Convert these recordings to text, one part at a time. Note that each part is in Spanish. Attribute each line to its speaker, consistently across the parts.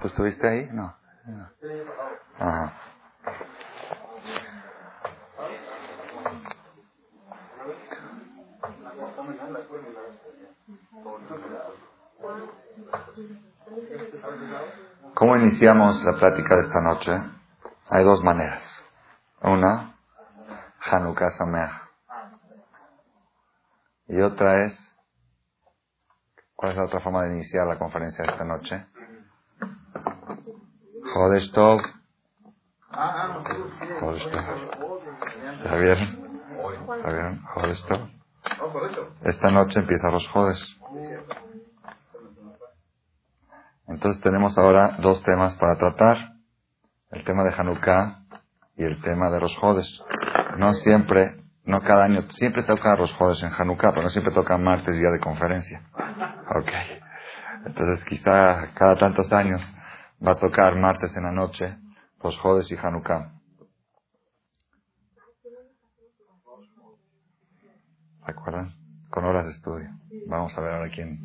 Speaker 1: ¿Tú estuviste ahí? No. Ajá. ¿Cómo iniciamos la plática de esta noche? Hay dos maneras. Una, Hanukkah Sameach. Y otra es, ¿cuál es la otra forma de iniciar la conferencia de esta noche? Jodesh Tov. Jodesh Tov. ¿Ya vieron? ¿Ya vieron? Jodesh Tov. Esta noche empiezan los Jodes. Entonces tenemos ahora dos temas para tratar. El tema de Hanukkah y el tema de los Jodes. No siempre, no cada año, siempre toca los Jodes en Hanukkah, pero no siempre toca martes, día de conferencia. Ok. Entonces quizá cada tantos años va a tocar martes en la noche los Jodes y Hanukkah. ¿Se acuerdan? Con horas de estudio. Vamos a ver ahora quién.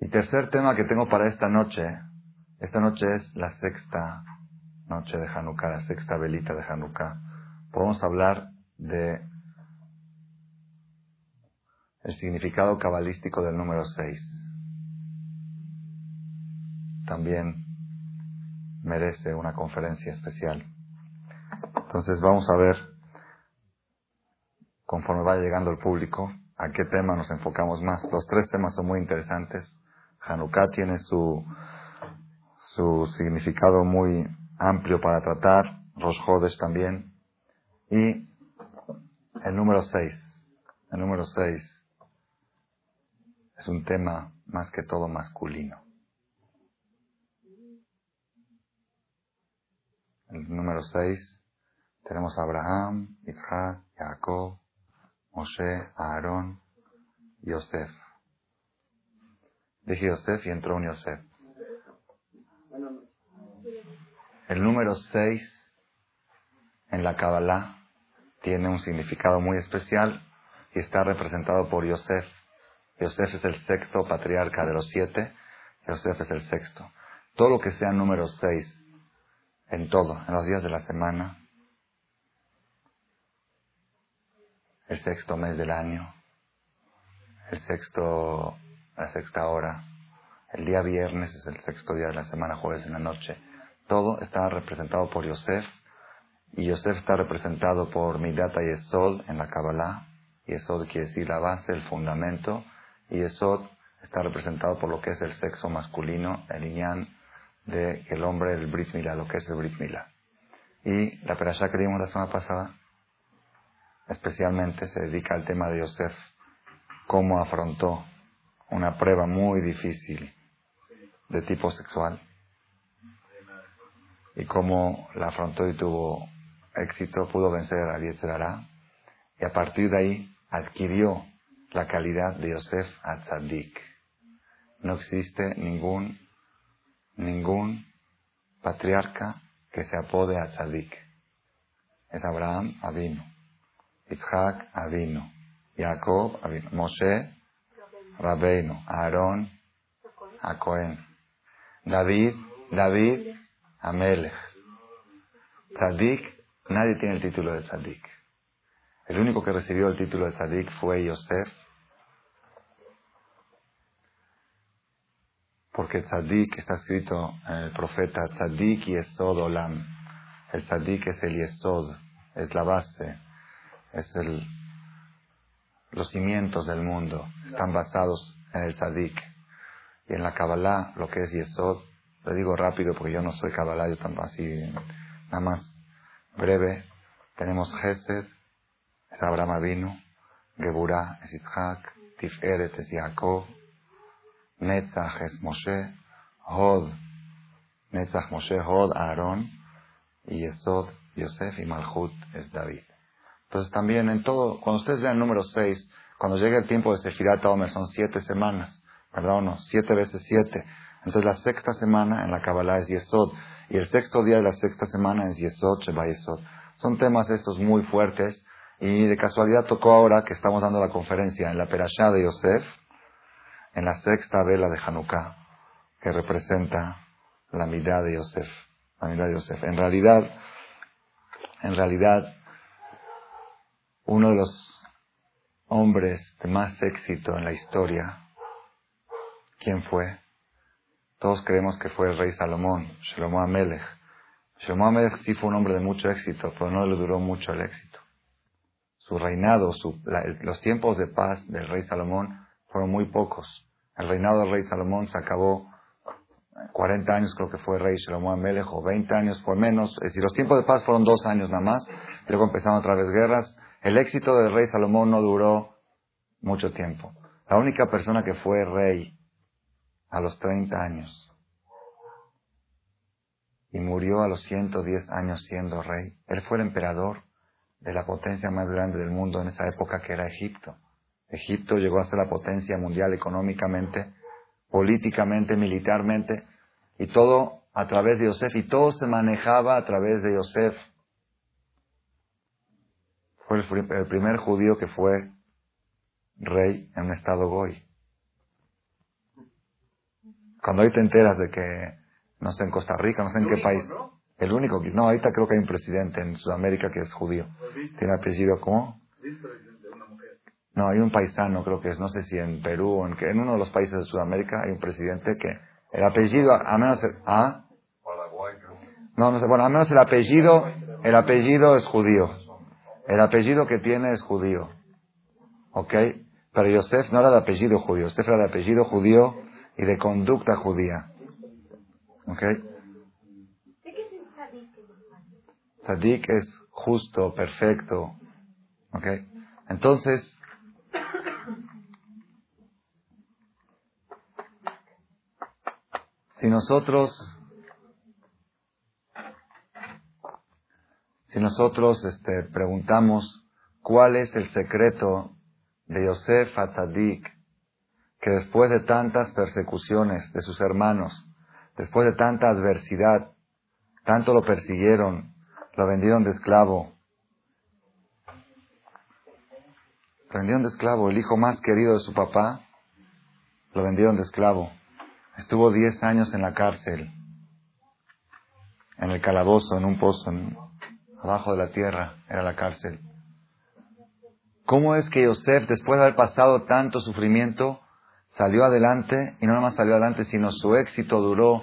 Speaker 1: Y tercer tema que tengo para esta noche, esta noche es la sexta noche de Hanukkah, la sexta velita de Hanukkah. Podemos hablar de el significado cabalístico del número 6. También merece una conferencia especial. Entonces vamos a ver, conforme va llegando el público, a qué tema nos enfocamos más. Los tres temas son muy interesantes. Hanukkah tiene su, su significado muy amplio para tratar, Rosh Hodesh también. Y el número 6. El número 6 es un tema más que todo masculino. El número 6 tenemos a Abraham, Isaac, Jacob, Moshe, Aarón, Yosef. Dije Yosef y entró un Yosef. El número 6 en la Kabbalah tiene un significado muy especial y está representado por Yosef. Yosef es el sexto patriarca de los siete. Yosef es el sexto. Todo lo que sea número 6 en todo, en los días de la semana, el sexto mes del año, el sexto, la sexta hora, el día viernes es el sexto día de la semana, jueves en la noche. Todo está representado por Yosef y Yosef está representado por Midata y Esod en la Kabbalah. Y Esod quiere decir la base, el fundamento. Y Esod está representado por lo que es el sexo masculino, el iñán de el hombre, el Brit Mila, lo que es el Brit Mila. Y la perashá que vimos la semana pasada especialmente se dedica al tema de Yosef, cómo afrontó una prueba muy difícil de tipo sexual y cómo la afrontó y tuvo éxito, pudo vencer a Yetzerará y a partir de ahí adquirió la calidad de Yosef Atzadik. No existe ningún, ningún patriarca que se apode a Tzadik. Es Abraham Avino. Isaac Avino, Jacob Avino, Moshe Rabbeinu, Aarón a Cohen, David, David Amelech. Tzadik, nadie tiene el título de Tzadik. El único que recibió el título de Tzadik fue Yosef, porque Tzadik está escrito en el profeta Tzadik y Esod Olam. El Tzadik es el Yesod, es la base, es el, los cimientos del mundo, están basados en el Tzadik. Y en la Kabbalah, lo que es Yesod, lo digo rápido porque yo no soy Kabbalah, yo tampoco así, nada más breve. Tenemos Gesed, es Abraham Avinu, Geburah es Isaac, Tiferet es Jacob, Netzach es Moshe, Hod, Netzach Moshe, Hod, Aarón, y Yesod, Yosef, y Malchut es David. Entonces también en todo, cuando ustedes vean el número 6, cuando llegue el tiempo de Sefirat Omer, son siete semanas, ¿verdad no? Siete veces siete. Entonces la sexta semana en la Kabbalah es Yesod, y el sexto día de la sexta semana es Yesod, Sheba Yesod. Son temas estos muy fuertes, y de casualidad tocó ahora que estamos dando la conferencia en la Perashá de Yosef, en la sexta vela de Hanukkah, que representa la mitad de Yosef. La mitad de Yosef. En realidad, en realidad, uno de los hombres de más éxito en la historia, ¿quién fue? Todos creemos que fue el rey Salomón, Shlomo Amelech. Shlomo Amelech sí fue un hombre de mucho éxito, pero no le duró mucho el éxito. Su reinado, los tiempos de paz del rey Salomón fueron muy pocos. El reinado del rey Salomón se acabó 40 años creo que fue rey Shlomo Amelech, o 20 años por menos. Es decir, los tiempos de paz fueron dos años nada más. Luego empezaron otra vez guerras. El éxito del rey Salomón no duró mucho tiempo. La única persona que fue rey a los 30 años y murió a los 110 años siendo rey. Él fue el emperador de la potencia más grande del mundo en esa época que era Egipto. Egipto llegó a ser la potencia mundial económicamente, políticamente, militarmente, y todo a través de Yosef, y todo se manejaba a través de Yosef. Fue el, primer judío que fue rey en un estado goy. Cuando hoy te enteras de que, no sé, en Costa Rica, no sé en qué país, el único que, no, ahorita creo que hay un presidente en Sudamérica que es judío. Tiene apellido, ¿cómo? No, hay un paisano, creo que es, no sé si en Perú o en, en uno de los países de Sudamérica hay un presidente que el apellido, a menos, ¿ah? No, no sé, bueno, a menos el apellido, el apellido es judío. El apellido que tiene es judío. ¿Ok? Pero Yosef no era de apellido judío, Yosef era de apellido judío y de conducta judía. ¿Ok? Sadik es justo, perfecto. ¿Ok? Entonces, si nosotros, si nosotros este, preguntamos cuál es el secreto de Yosef Atzadik, que después de tantas persecuciones de sus hermanos, después de tanta adversidad, tanto lo persiguieron, lo vendieron de esclavo, lo vendieron de esclavo, el hijo más querido de su papá, lo vendieron de esclavo. Estuvo diez años en la cárcel, en el calabozo, en un pozo, abajo de la tierra, era la cárcel. ¿Cómo es que Yosef, después de haber pasado tanto sufrimiento, salió adelante y no nada más salió adelante, sino su éxito duró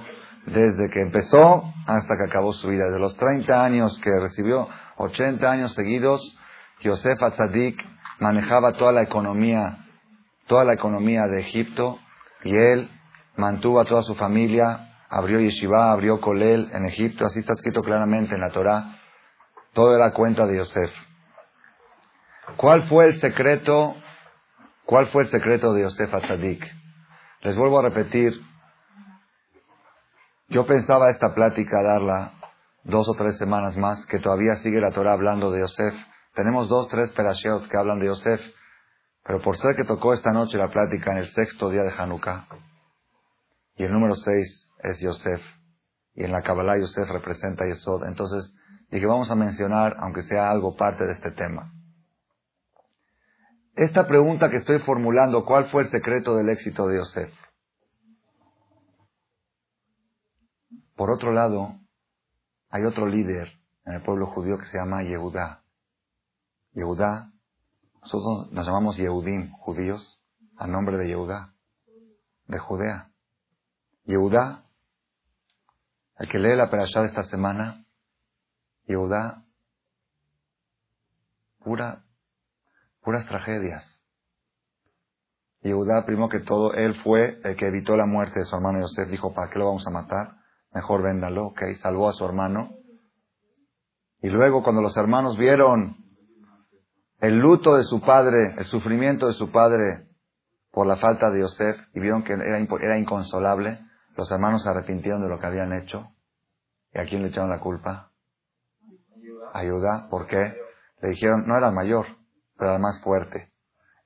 Speaker 1: desde que empezó hasta que acabó su vida. Desde los 30 años que recibió, 80 años seguidos, Yosef Atzadik manejaba toda la economía, toda la economía de Egipto y él mantuvo a toda su familia, abrió yeshiva, abrió kolel en Egipto, así está escrito claramente en la Torá. Todo era cuenta de Yosef. ¿Cuál fue el secreto ¿Cuál fue el secreto de Yosef Atzadik? Les vuelvo a repetir. Yo pensaba esta plática darla dos o tres semanas más, que todavía sigue la Torah hablando de Yosef. Tenemos dos, tres perashiot que hablan de Yosef, pero por ser que tocó esta noche la plática en el sexto día de Hanukkah, y el número seis es Yosef, y en la Kabbalah Yosef representa Yesod, entonces dije vamos a mencionar, aunque sea algo parte de este tema. Esta pregunta que estoy formulando, ¿cuál fue el secreto del éxito de Yosef? Por otro lado, hay otro líder en el pueblo judío que se llama Yehudá. Yehudá, nosotros nos llamamos Yehudim, judíos, a nombre de Yehudá, de Judea. Yehudá, el que lee la perashá de esta semana, Yehudá, pura puras tragedias. Y Judá, primero que todo, él fue el que evitó la muerte de su hermano Yosef. Dijo, ¿para qué lo vamos a matar? Mejor véndalo, ok. Salvó a su hermano. Y luego, cuando los hermanos vieron el luto de su padre, el sufrimiento de su padre por la falta de Yosef, y vieron que era, era inconsolable, los hermanos se arrepintieron de lo que habían hecho. ¿Y a quién le echaron la culpa? A Judá. ¿Por qué? Le dijeron, no era mayor pero era más fuerte.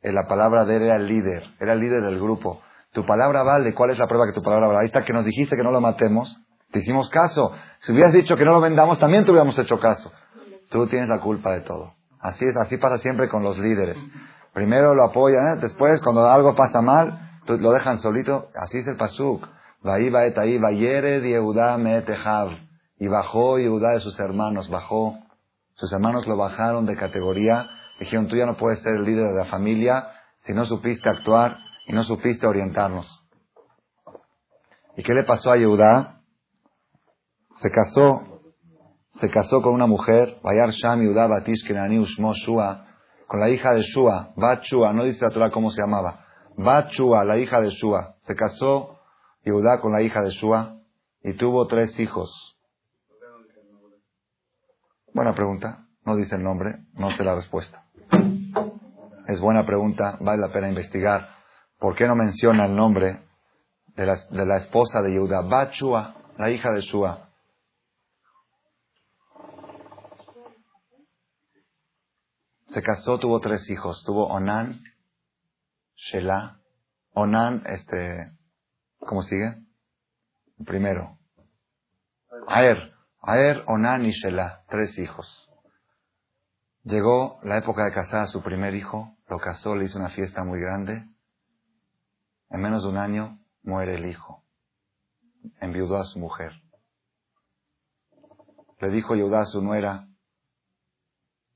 Speaker 1: En eh, la palabra de él era el líder, era el líder del grupo. Tu palabra vale, ¿cuál es la prueba que tu palabra vale? Ahí está que nos dijiste que no lo matemos, te hicimos caso. Si hubieras dicho que no lo vendamos, también te hubiéramos hecho caso. Tú tienes la culpa de todo. Así es, así pasa siempre con los líderes. Primero lo apoyan, ¿eh? después cuando algo pasa mal, lo dejan solito, así es el pasuk. Y bajó Yehuda de sus hermanos, bajó. Sus hermanos lo bajaron de categoría. Dijeron, tú ya no puedes ser el líder de la familia si no supiste actuar y no supiste orientarnos. ¿Y qué le pasó a Yehuda? Se casó, se casó con una mujer, Bayar Sham Yehuda Batish Ushmo Shua, con la hija de Shua, Bat no dice la Torah cómo se llamaba. Bat la hija de Shua. Se casó Yehuda con la hija de Shua y tuvo tres hijos. Buena pregunta. No dice el nombre, no sé la respuesta. Es buena pregunta, vale la pena investigar. ¿Por qué no menciona el nombre de la, esposa de Yehuda? Bat la hija de Shua. Se casó, tuvo tres hijos. Tuvo Onan, Shelah. Onan, este, ¿cómo sigue? Primero. Aer. Aer, Onan y Shelah. Tres hijos. Llegó la época de casar a su primer hijo. Lo casó, le hizo una fiesta muy grande. En menos de un año muere el hijo. Enviudó a su mujer. Le dijo Yehuda a su nuera,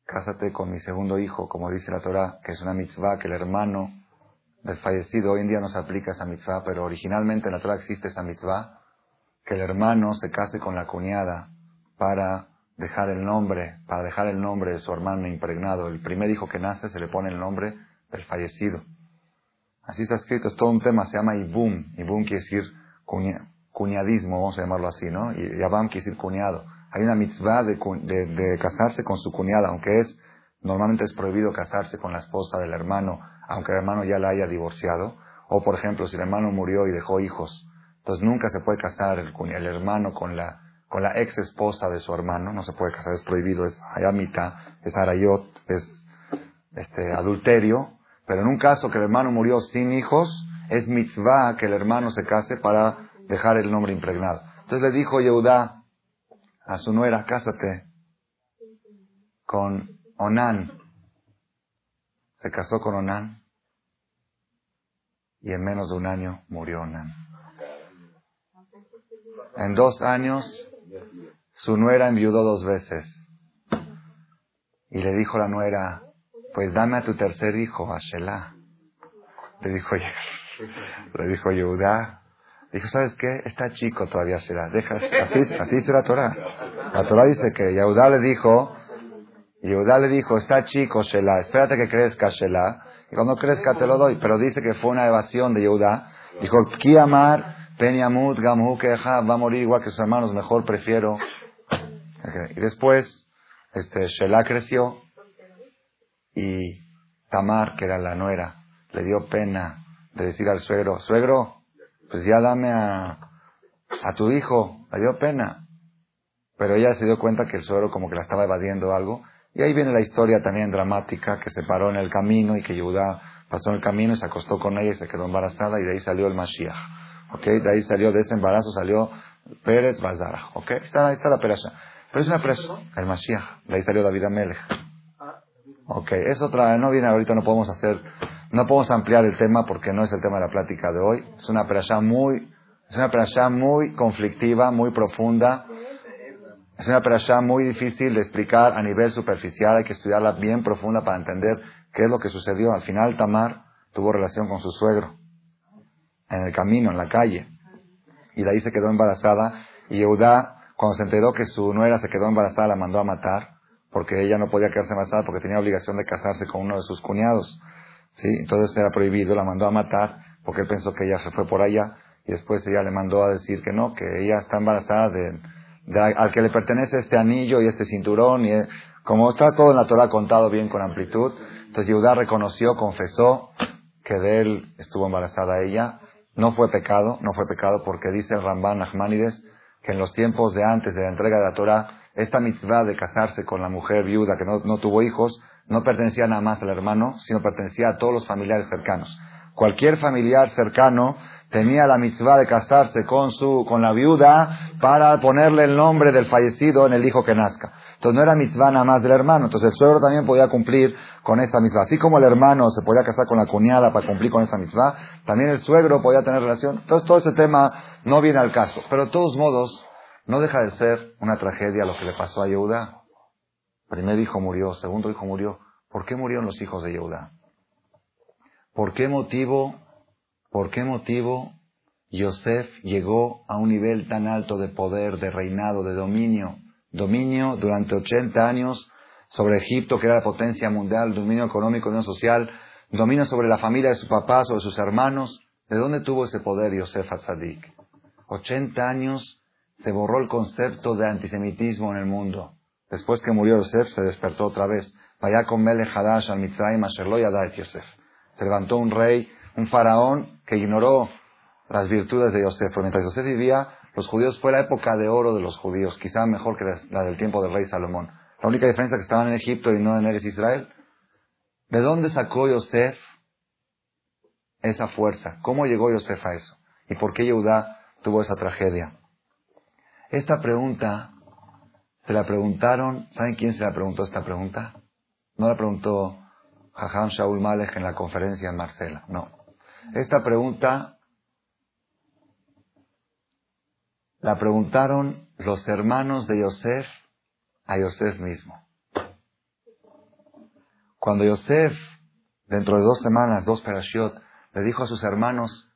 Speaker 1: cásate con mi segundo hijo, como dice la Torah, que es una mitzvah que el hermano del fallecido, hoy en día no se aplica esa mitzvah, pero originalmente en la Torah existe esa mitzvah, que el hermano se case con la cuñada para dejar el nombre, para dejar el nombre de su hermano impregnado. El primer hijo que nace se le pone el nombre del fallecido. Así está escrito, es todo un tema, se llama Ibum. Ibum quiere decir cuñadismo, vamos a llamarlo así, ¿no? Y Yabam quiere decir cuñado. Hay una mitzvah de, de, casarse con su cuñada, aunque es, normalmente es prohibido casarse con la esposa del hermano, aunque el hermano ya la haya divorciado. O, por ejemplo, si el hermano murió y dejó hijos, entonces nunca se puede casar el, el hermano con la, con la ex esposa de su hermano, no se puede casar, es prohibido, es hayamita, es arayot, es este, adulterio. Pero en un caso que el hermano murió sin hijos, es mitzvah que el hermano se case para dejar el nombre impregnado. Entonces le dijo Yehudá, a su nuera, cásate con Onan. Se casó con Onan y en menos de un año murió Onan. En dos años su nuera enviudó dos veces y le dijo la nuera, pues dame a tu tercer hijo, a Shelah. Le dijo, le dijo Yehuda, Dijo, ¿sabes qué? Está chico todavía será. Deja, así, así dice la Torah. La Torah dice que Yehudá le dijo, Yehudá le dijo, está chico Shelah, espérate que crezca Shelah. Y cuando crezca te lo doy. Pero dice que fue una evasión de Yehudá. Dijo, Kiamar, Peniamut, Gamhu, va a morir igual que sus hermanos, mejor prefiero. Y después, este, Shelah creció y Tamar, que era la nuera, le dio pena de decir al suegro, suegro, pues ya dame a, a tu hijo, le dio pena. Pero ella se dio cuenta que el suegro como que la estaba evadiendo algo. Y ahí viene la historia también dramática, que se paró en el camino y que Yehudá pasó en el camino y se acostó con ella y se quedó embarazada y de ahí salió el Mashiach. ¿Ok? De ahí salió, de ese embarazo salió Pérez Bazara. ¿Ok? Está, ahí está la perasha. Pero es una perasha, el Mashiach. De ahí salió David Amelech. Ok, es otra, no viene ahorita, no podemos hacer no podemos ampliar el tema porque no es el tema de la plática de hoy. Es una perashá muy, es una perashá muy conflictiva, muy profunda. Es una perashá muy difícil de explicar a nivel superficial. Hay que estudiarla bien profunda para entender qué es lo que sucedió. Al final Tamar tuvo relación con su suegro. En el camino, en la calle. Y de ahí se quedó embarazada. Y Yehuda, cuando se enteró que su nuera se quedó embarazada, la mandó a matar. Porque ella no podía quedarse embarazada porque tenía obligación de casarse con uno de sus cuñados. ¿sí? Entonces era prohibido, la mandó a matar porque él pensó que ella se fue por allá y después ella le mandó a decir que no, que ella está embarazada de, al que le pertenece este anillo y este cinturón y eh, como está todo en la Torah contado bien con amplitud, entonces Yehudá reconoció, confesó que de él estuvo embarazada ella. No fue pecado, no fue pecado porque dice el Ramban Nachmanides que en los tiempos de antes de la entrega de la Torah, esta mitzvah de casarse con la mujer viuda que no, tuvo hijos, no pertenecía nada más al hermano, sino pertenecía a todos los familiares cercanos. Cualquier familiar cercano tenía la mitzvah de casarse con su, con la viuda para ponerle el nombre del fallecido en el hijo que nazca. Entonces no era mitzvah nada más del hermano, entonces el suegro también podía cumplir con esa mitzvah. Así como el hermano se podía casar con la cuñada para cumplir con esa mitzvah, también el suegro podía tener relación. Entonces todo ese tema no viene al caso. Pero de todos modos, no deja de ser una tragedia lo que le pasó a Yehuda. Primer hijo murió, segundo hijo murió. ¿Por qué murieron los hijos de Yehuda? ¿Por qué motivo, por qué motivo Yosef llegó a un nivel tan alto de poder, de reinado, de dominio? Dominio durante 80 años sobre Egipto, que era la potencia mundial, dominio económico, dominio social, dominio sobre la familia de su papá, sobre sus hermanos. ¿De dónde tuvo ese poder Yosef Atzadik? 80 años se borró el concepto de antisemitismo en el mundo. Después que murió Yosef, se despertó otra vez. Con Melech Hadash al Mitzrayim Yosef. Se levantó un rey, un faraón, que ignoró las virtudes de Yosef. Pero mientras Yosef vivía, los judíos fue la época de oro de los judíos, quizá mejor que la del tiempo del rey Salomón. La única diferencia es que estaban en Egipto y no en Eres Israel. ¿De dónde sacó Yosef esa fuerza? ¿Cómo llegó Yosef a eso? ¿Y por qué Yehudá tuvo esa tragedia? Esta pregunta se la preguntaron, ¿saben quién se la preguntó esta pregunta? No la preguntó Jajam Shaul Malek en la conferencia en Marcela. No. Esta pregunta la preguntaron los hermanos de Yosef a Yosef mismo. Cuando Yosef, dentro de dos semanas, dos perashiot, le dijo a sus hermanos,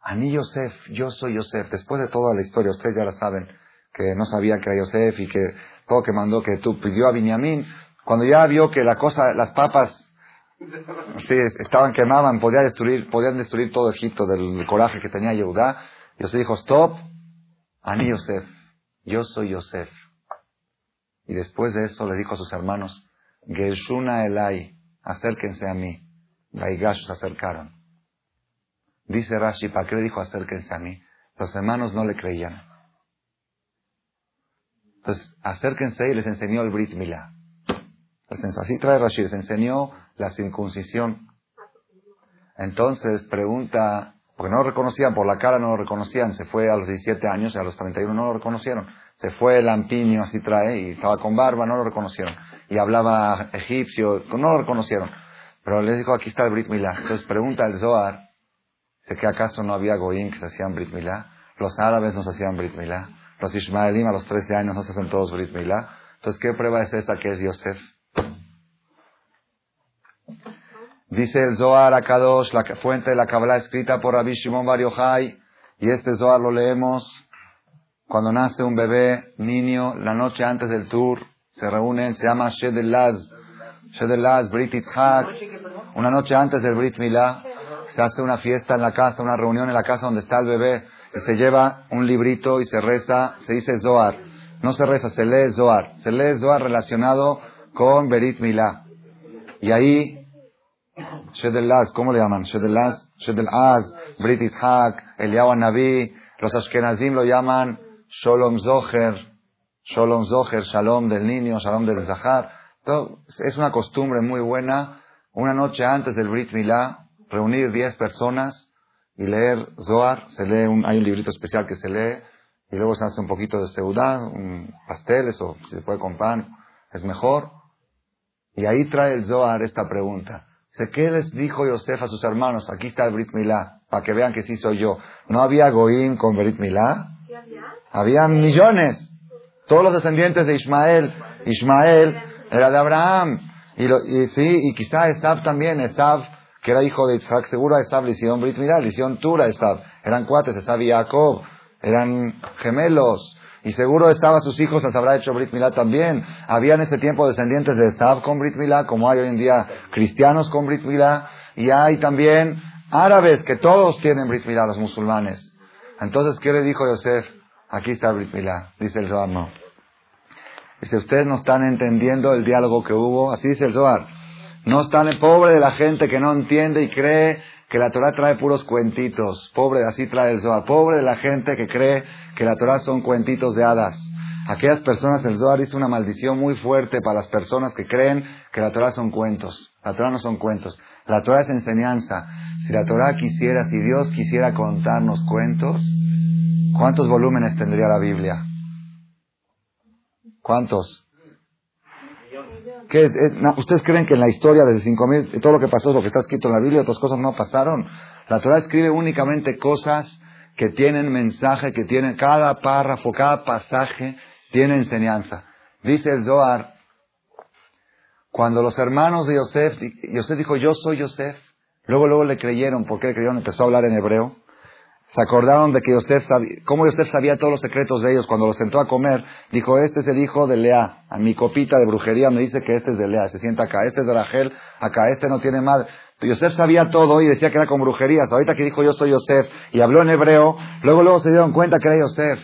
Speaker 1: a mí Yosef, yo soy Yosef, después de toda la historia, ustedes ya la saben, que no sabía que era Yosef y que todo que mandó, que tú pidió a Binyamin, cuando ya vio que la cosa, las papas Sí, estaban quemaban, podían destruir, podían destruir todo Egipto del coraje que tenía Yehudá. Dios dijo, stop, Ani Yosef, yo soy Yosef. Y después de eso le dijo a sus hermanos, Geshuna Elai, acérquense a mí. Gaigash se acercaron. Dice Rashi, ¿para qué le dijo acérquense a mí? Los hermanos no le creían. Entonces, acérquense y les enseñó el Brit Milá. Así trae Rashi, les enseñó la circuncisión. Entonces pregunta, porque no lo reconocían, por la cara no lo reconocían, se fue a los 17 años a los 31 no lo reconocieron. Se fue el lampiño, así trae, y estaba con barba, no lo reconocieron. Y hablaba egipcio, no lo reconocieron. Pero les dijo, aquí está el Brit Milá. Entonces pregunta el Zohar, ¿de que acaso no había goyim que se hacían Brit Milá? Los árabes no se hacían Brit Milá. Los Ismaelim a los 13 años no se hacen todos Brit Milá. Entonces, ¿qué prueba es esta que es Yosef? Dice el Zohar Akadosh, la fuente de la Kabbalah escrita por Rabbi Shimon Bar Yochai, y este Zohar lo leemos cuando nace un bebé, niño, la noche antes del tour, se reúnen, se llama Shedelaz, Shedelaz, Brit Itzhak, una noche antes del Brit Milah, se hace una fiesta en la casa, una reunión en la casa donde está el bebé, se lleva un librito y se reza, se dice Zohar, no se reza, se lee Zohar, se lee Zohar relacionado con Berit Milah. Y ahí Shedelaz, ¿cómo le llaman? Shedelaz, Shedelaz, Brit Ishak, Eliyahu Naví, los Ashkenazim lo llaman Sholom Zoher, Sholom Zoher, Shalom del niño, Shalom del Zahar. Es una costumbre muy buena, una noche antes del Brit Milá, reunir 10 personas y leer Zohar, se lee un, hay un librito especial que se lee, y luego se hace un poquito de seudá, un pasteles, o si se puede con pan, es mejor. Y ahí trae el Zohar esta pregunta. ¿Qué les dijo Yosef a sus hermanos? Aquí está el Brit Milá, para que vean que sí soy yo. ¿No había Goim con Brit Milá? Había millones. Todos los descendientes de Ismael. Ismael era de Abraham. Y, sí, y quizá Esab también. Esab, que era hijo de Isaac, seguro a Esab le Brit Milá, le Tura Esab. Eran cuates, Esab y Jacob. Eran gemelos. Y seguro estaba sus hijos, les habrá hecho Brit Milá también. Había en ese tiempo descendientes de Esab con Brit Milá, como hay hoy en día cristianos con Brit Milá. Y hay también árabes que todos tienen Brit Milá, los musulmanes. Entonces, ¿qué le dijo Yosef? Aquí está Brit Milá, dice el Zohar, no. Dice, ustedes no están entendiendo el diálogo que hubo, así dice el Zohar. No están, pobre de la gente que no entiende y cree que la Torah trae puros cuentitos. Pobre, así trae el Zohar. Pobre de la gente que cree que la Torah son cuentitos de hadas. Aquellas personas, el Zohar hizo una maldición muy fuerte para las personas que creen que la Torah son cuentos. La Torah no son cuentos. La Torah es enseñanza. Si la Torah quisiera, si Dios quisiera contarnos cuentos, ¿cuántos volúmenes tendría la Biblia? ¿Cuántos? ¿Qué, ¿Ustedes creen que en la historia desde 5000 todo lo que pasó es lo que está escrito en la Biblia, otras cosas no pasaron? La Torah escribe únicamente cosas que tienen mensaje, que tienen cada párrafo, cada pasaje tiene enseñanza. Dice el Zohar, cuando los hermanos de Yosef, Yosef dijo, yo soy Yosef, luego luego le creyeron, ¿por qué le creyeron? Empezó a hablar en hebreo. Se acordaron de que Yosef sabía, cómo Yosef sabía todos los secretos de ellos. Cuando los sentó a comer, dijo, este es el hijo de Lea. A mi copita de brujería me dice que este es de Lea. Se sienta acá. Este es de Rachel. Acá. Este no tiene madre. Yosef sabía todo y decía que era con brujerías. Ahorita que dijo yo soy Yosef y habló en hebreo, luego luego se dieron cuenta que era Yosef.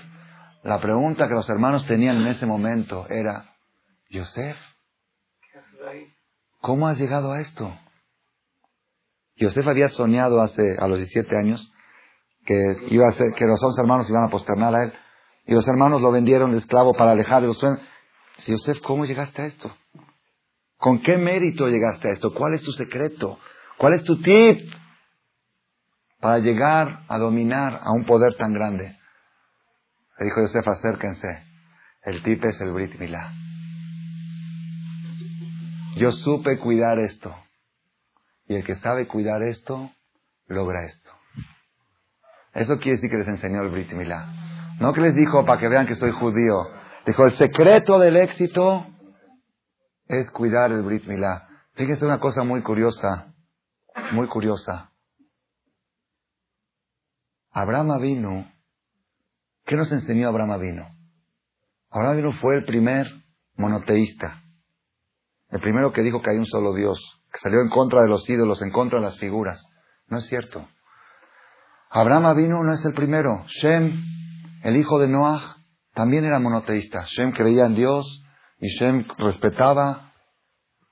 Speaker 1: La pregunta que los hermanos tenían en ese momento era, Yosef, ¿cómo has llegado a esto? Yosef había soñado hace, a los 17 años que iba a ser, que los 11 hermanos iban a posternar a él. Y los hermanos lo vendieron de esclavo para alejarle los sueños. Si Yosef, ¿cómo llegaste a esto? ¿Con qué mérito llegaste a esto? ¿Cuál es tu secreto? ¿Cuál es tu tip para llegar a dominar a un poder tan grande? Le dijo Yosef, acérquense. El tip es el Brit Milá. Yo supe cuidar esto. Y el que sabe cuidar esto, logra esto. Eso quiere decir que les enseñó el Brit Milá. No que les dijo para que vean que soy judío. Dijo, el secreto del éxito es cuidar el Brit Milá. Fíjense una cosa muy curiosa, muy curiosa. Abraham vino. ¿qué nos enseñó Abraham Avinu? Abraham Avinu fue el primer monoteísta. El primero que dijo que hay un solo Dios, que salió en contra de los ídolos, en contra de las figuras. No es cierto. Abraham vino no es el primero. Shem, el hijo de Noah, también era monoteísta. Shem creía en Dios y Shem respetaba.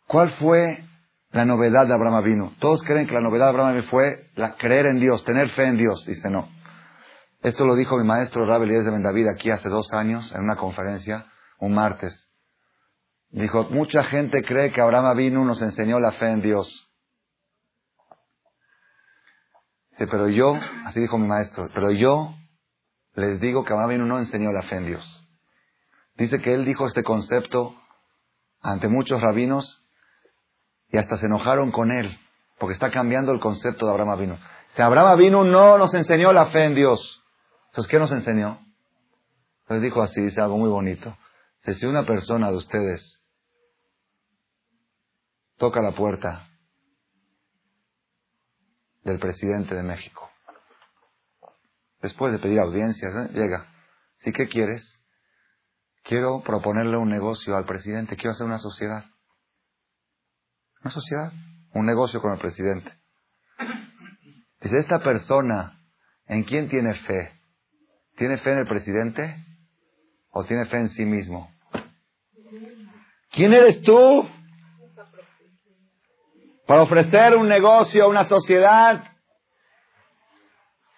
Speaker 1: ¿Cuál fue la novedad de Abraham vino? Todos creen que la novedad de Abraham fue la creer en Dios, tener fe en Dios. Dice no. Esto lo dijo mi maestro Rabbi Elías de Bendavid aquí hace dos años en una conferencia, un martes. Dijo, mucha gente cree que Abraham vino nos enseñó la fe en Dios. Dice, pero yo, así dijo mi maestro, pero yo les digo que Abraham no enseñó la fe en Dios. Dice que él dijo este concepto ante muchos rabinos y hasta se enojaron con él, porque está cambiando el concepto de Abraham vino. Si Abraham vino no nos enseñó la fe en Dios. Entonces, ¿qué nos enseñó? Entonces dijo así, dice algo muy bonito. Si una persona de ustedes toca la puerta del presidente de México. Después de pedir audiencias, ¿eh? llega. ¿Sí qué quieres? Quiero proponerle un negocio al presidente, quiero hacer una sociedad. Una sociedad, un negocio con el presidente. Dice, esta persona, ¿en quién tiene fe? ¿Tiene fe en el presidente o tiene fe en sí mismo? ¿Quién eres tú? Para ofrecer un negocio a una sociedad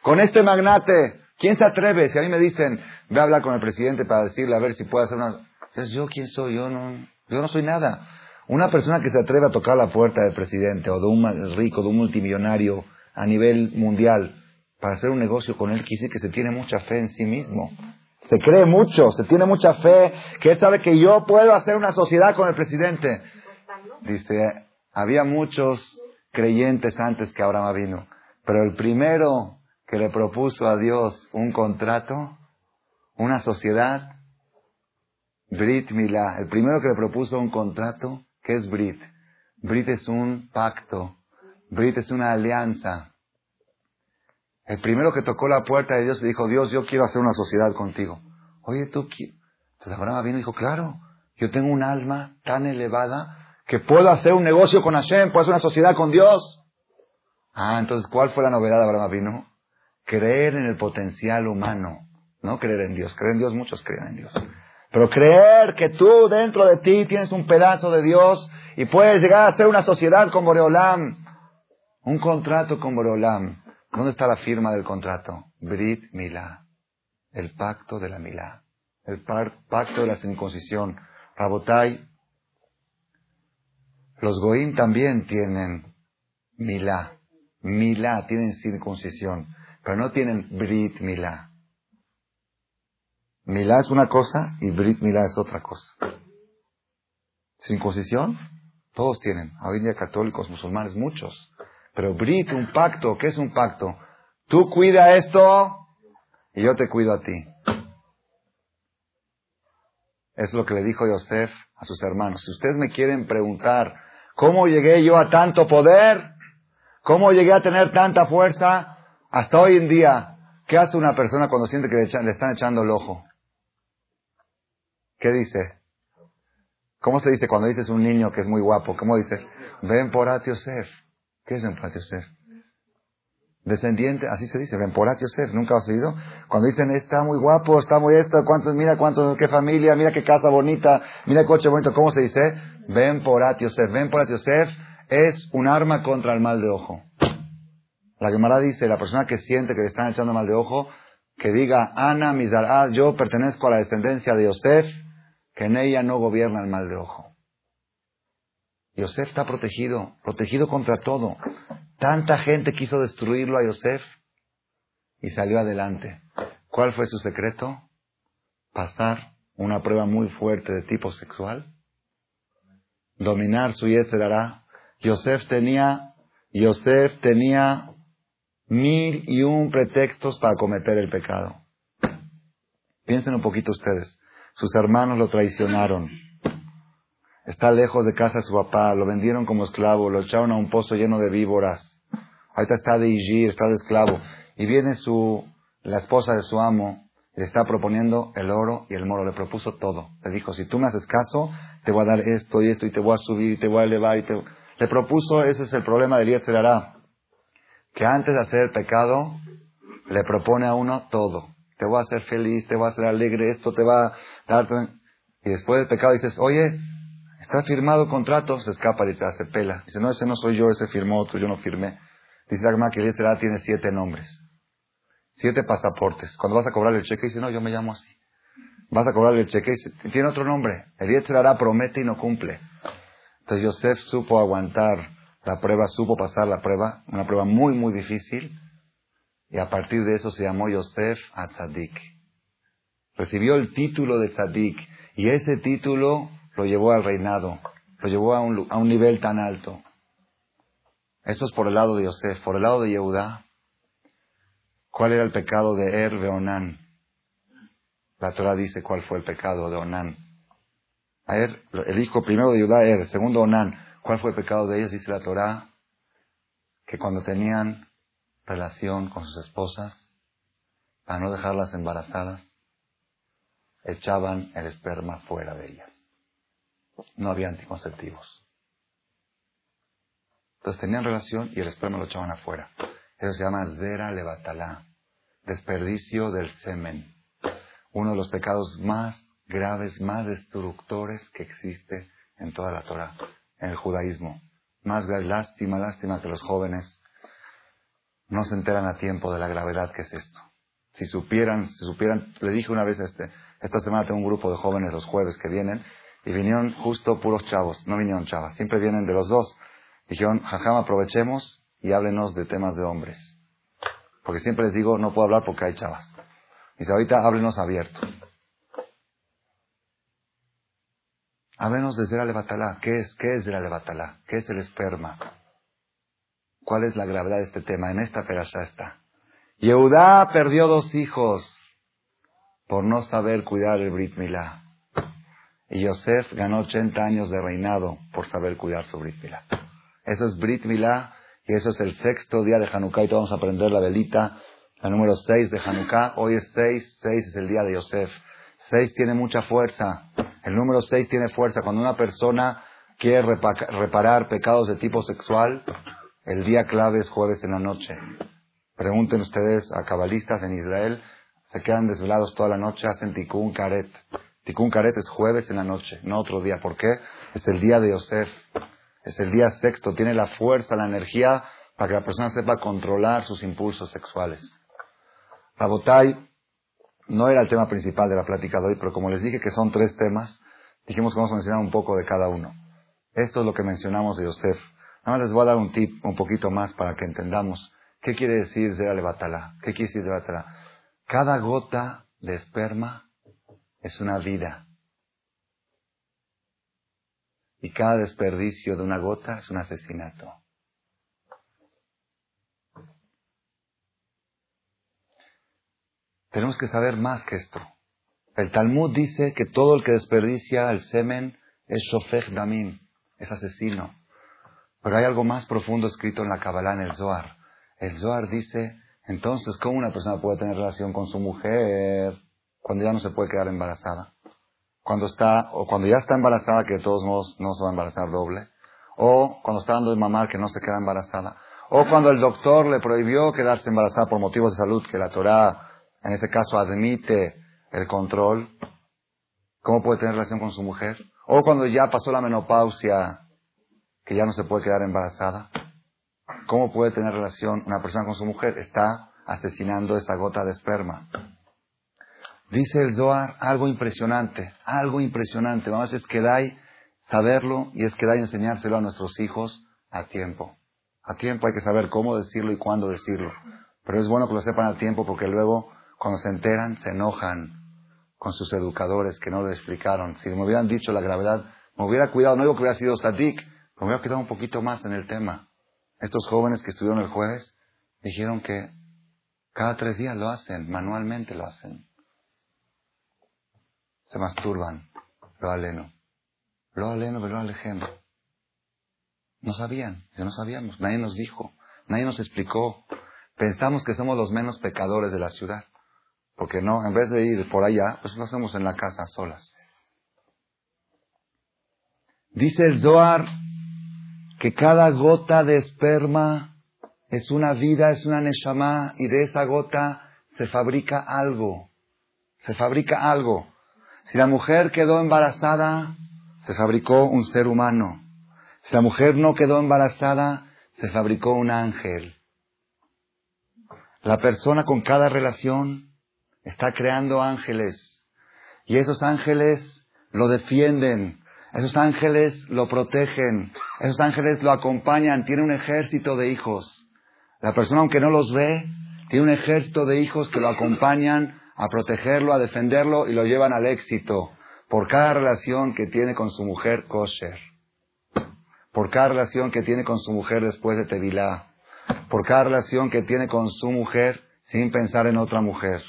Speaker 1: con este magnate. ¿Quién se atreve? Si a mí me dicen, ve a hablar con el presidente para decirle a ver si puede hacer una... Entonces, ¿yo quién soy? Yo no, yo no soy nada. Una persona que se atreve a tocar la puerta del presidente o de un rico, de un multimillonario a nivel mundial para hacer un negocio con él, quise que se tiene mucha fe en sí mismo. Se cree mucho, se tiene mucha fe, que él sabe que yo puedo hacer una sociedad con el presidente. Dice, había muchos creyentes antes que Abraham vino, pero el primero que le propuso a Dios un contrato, una sociedad, Brit Milá, el primero que le propuso un contrato, ¿qué es Brit? Brit es un pacto, Brit es una alianza. El primero que tocó la puerta de Dios le dijo, Dios, yo quiero hacer una sociedad contigo. Oye, tú, entonces Abraham vino y dijo, claro, yo tengo un alma tan elevada que puedo hacer un negocio con Hashem, puedo hacer una sociedad con Dios. Ah, entonces, ¿cuál fue la novedad de Abraham? Creer en el potencial humano, no creer en Dios. Creer en Dios, muchos creen en Dios. Pero creer que tú dentro de ti tienes un pedazo de Dios y puedes llegar a hacer una sociedad con Boreolam, un contrato con Boreolam. ¿Dónde está la firma del contrato? Brit Milá, el pacto de la Milá, el pacto de la circuncisión. Rabotai, los Goim también tienen Milá. Milá, tienen circuncisión, pero no tienen Brit Milá. Milá es una cosa y Brit Milá es otra cosa. Circuncisión, todos tienen. Hoy día católicos, musulmanes, muchos. Pero Brit, un pacto, ¿qué es un pacto? Tú cuida esto y yo te cuido a ti. Es lo que le dijo Yosef a sus hermanos. Si ustedes me quieren preguntar, ¿cómo llegué yo a tanto poder? ¿Cómo llegué a tener tanta fuerza? Hasta hoy en día, ¿qué hace una persona cuando siente que le, están echando el ojo? ¿Qué dice? ¿Cómo se dice cuando dices un niño que es muy guapo? ¿Cómo dices? Ven por Yosef. ¿Qué es ven por? Descendiente, así se dice, ven por Yosef. ¿Nunca has oído? Cuando dicen, está muy guapo, está muy esto, cuántos, mira cuántos, qué familia, mira qué casa bonita, mira qué coche bonito, ¿cómo se dice? Ven por Yosef. Ven por Yosef es un arma contra el mal de ojo. La Gemara dice, la persona que siente que le están echando mal de ojo, que diga, Ana Mizará, yo pertenezco a la descendencia de Yosef, que en ella no gobierna el mal de ojo. Yosef está protegido, protegido contra todo. Tanta gente quiso destruirlo a Yosef y salió adelante. ¿Cuál fue su secreto? Pasar una prueba muy fuerte de tipo sexual, dominar su hará Yosef tenía, Yosef tenía mil y un pretextos para cometer el pecado. Piensen un poquito ustedes. Sus hermanos lo traicionaron. Está lejos de casa su papá, lo vendieron como esclavo, lo echaron a un pozo lleno de víboras. Ahorita está de Ijir, está de esclavo. Y viene su, la esposa de su amo, le está proponiendo el oro y el moro. Le propuso todo. Le dijo, si tú me haces caso, te voy a dar esto y esto, y te voy a subir, y te voy a elevar, y te le propuso, ese es el problema de Yetzerará, que antes de hacer el pecado, le propone a uno todo. Te voy a hacer feliz, te voy a hacer alegre, esto te va a dar... Y después del pecado dices, oye, está firmado contrato, se escapa y se hace pela. Dice, no, ese no soy yo, ese firmó otro, yo no firmé. Dice la que Yetzerará tiene siete nombres, siete pasaportes. Cuando vas a cobrar el cheque, dice, no, yo me llamo así. Vas a cobrar el cheque y tiene otro nombre. El Yetzerará promete y no cumple. Entonces Yosef supo aguantar la prueba, supo pasar la prueba, una prueba muy, muy difícil, y a partir de eso se llamó Yosef a Tzadik. Recibió el título de Tzadik, y ese título lo llevó al reinado, lo llevó a un, a un nivel tan alto. Eso es por el lado de Yosef. Por el lado de Yehudá, ¿cuál era el pecado de Er Onán? La Torah dice cuál fue el pecado de Onán. A er, el hijo primero de Judá, Er, segundo Onán. ¿Cuál fue el pecado de ellos? Dice la Torá que cuando tenían relación con sus esposas, para no dejarlas embarazadas, echaban el esperma fuera de ellas. No había anticonceptivos. Entonces tenían relación y el esperma lo echaban afuera. Eso se llama zera levatalá, desperdicio del semen. Uno de los pecados más graves, más destructores que existe en toda la Torah, en el judaísmo. Más lástima, lástima que los jóvenes no se enteran a tiempo de la gravedad que es esto. Si supieran, si supieran, le dije una vez este, esta semana tengo un grupo de jóvenes los jueves que vienen y vinieron justo puros chavos, no vinieron chavas, siempre vienen de los dos. Dijeron, jajam, aprovechemos y háblenos de temas de hombres. Porque siempre les digo, no puedo hablar porque hay chavas. Dice, ahorita háblenos abiertos. Háblenos de Zera Levatalá. ¿Qué es, qué es Zera Levatalá? ¿Qué es el esperma? ¿Cuál es la gravedad de este tema? En esta perasha está. Yehudá perdió dos hijos por no saber cuidar el Brit Milá. Y Yosef ganó 80 años de reinado por saber cuidar su Brit Milá. Eso es Brit Milá y eso es el sexto día de Hanukkah y vamos a aprender la velita, la número 6 de Hanukkah. Hoy es 6, 6 es el día de Yosef. 6 tiene mucha fuerza. El número 6 tiene fuerza. Cuando una persona quiere reparar pecados de tipo sexual, el día clave es jueves en la noche. Pregunten ustedes a cabalistas en Israel, se quedan desvelados toda la noche, hacen tikkun karet. Tikkun karet es jueves en la noche, no otro día. ¿Por qué? Es el día de Yosef. Es el día sexto. Tiene la fuerza, la energía para que la persona sepa controlar sus impulsos sexuales. Rabotai, no era el tema principal de la plática de hoy, pero como les dije que son tres temas, dijimos que vamos a mencionar un poco de cada uno. Esto es lo que mencionamos de Yosef. Nada más les voy a dar un tip un poquito más para que entendamos qué quiere decir Zera Levatala. ¿Qué quiere decir Levatala? Cada gota de esperma es una vida. Y cada desperdicio de una gota es un asesinato. Tenemos que saber más que esto. El Talmud dice que todo el que desperdicia el semen es shofech damim, es asesino. Pero hay algo más profundo escrito en la Kabbalah, en el Zohar. El Zohar dice, entonces, ¿cómo una persona puede tener relación con su mujer cuando ya no se puede quedar embarazada? Cuando está, o cuando ya está embarazada, que de todos modos no se va a embarazar doble. O cuando está dando de mamar, que no se queda embarazada. O cuando el doctor le prohibió quedarse embarazada por motivos de salud, que la Torah en ese caso admite el control, ¿cómo puede tener relación con su mujer? O cuando ya pasó la menopausia, que ya no se puede quedar embarazada, ¿cómo puede tener relación una persona con su mujer? Está asesinando esa gota de esperma. Dice el Zohar algo impresionante, algo impresionante. Vamos, es que dai saberlo y es que dai enseñárselo a nuestros hijos a tiempo. A tiempo hay que saber cómo decirlo y cuándo decirlo. Pero es bueno que lo sepan a tiempo porque luego cuando se enteran, se enojan con sus educadores que no le explicaron. Si me hubieran dicho la gravedad, me hubiera cuidado, no digo que hubiera sido sadik, me hubiera quedado un poquito más en el tema. Estos jóvenes que estuvieron el jueves dijeron que cada tres días lo hacen, manualmente lo hacen. Se masturban, lo aleno. Lo aleno, lo alejeno. No sabían, no sabíamos, nadie nos dijo, nadie nos explicó. Pensamos que somos los menos pecadores de la ciudad. Porque no, en vez de ir por allá, pues lo hacemos en la casa solas. Dice el Zohar que cada gota de esperma es una vida, es una neshama, y de esa gota se fabrica algo. Se fabrica algo. Si la mujer quedó embarazada, se fabricó un ser humano. Si la mujer no quedó embarazada, se fabricó un ángel. La persona con cada relación está creando ángeles. Y esos ángeles lo defienden, esos ángeles lo protegen, esos ángeles lo acompañan, tiene un ejército de hijos. La persona, aunque no los ve, tiene un ejército de hijos que lo acompañan a protegerlo, a defenderlo y lo llevan al éxito por cada relación que tiene con su mujer kosher, por cada relación que tiene con su mujer después de Tevilá, por cada relación que tiene con su mujer sin pensar en otra mujer.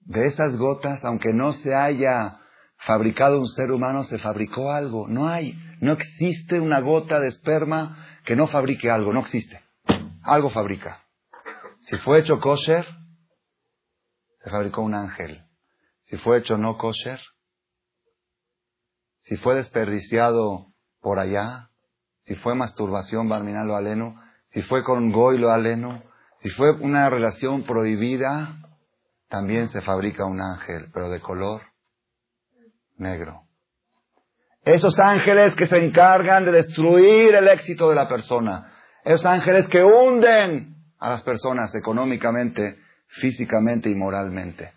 Speaker 1: De esas gotas, aunque no se haya fabricado un ser humano, se fabricó algo. No hay, no existe una gota de esperma que no fabrique algo, no existe. Algo fabrica. Si fue hecho kosher, se fabricó un ángel. Si fue hecho no kosher, si fue desperdiciado por allá, si fue masturbación barminal o aleno, si fue con goy lo aleno, si fue una relación prohibida, también se fabrica un ángel, pero de color negro. Esos ángeles que se encargan de destruir el éxito de la persona. Esos ángeles que hunden a las personas económicamente, físicamente y moralmente.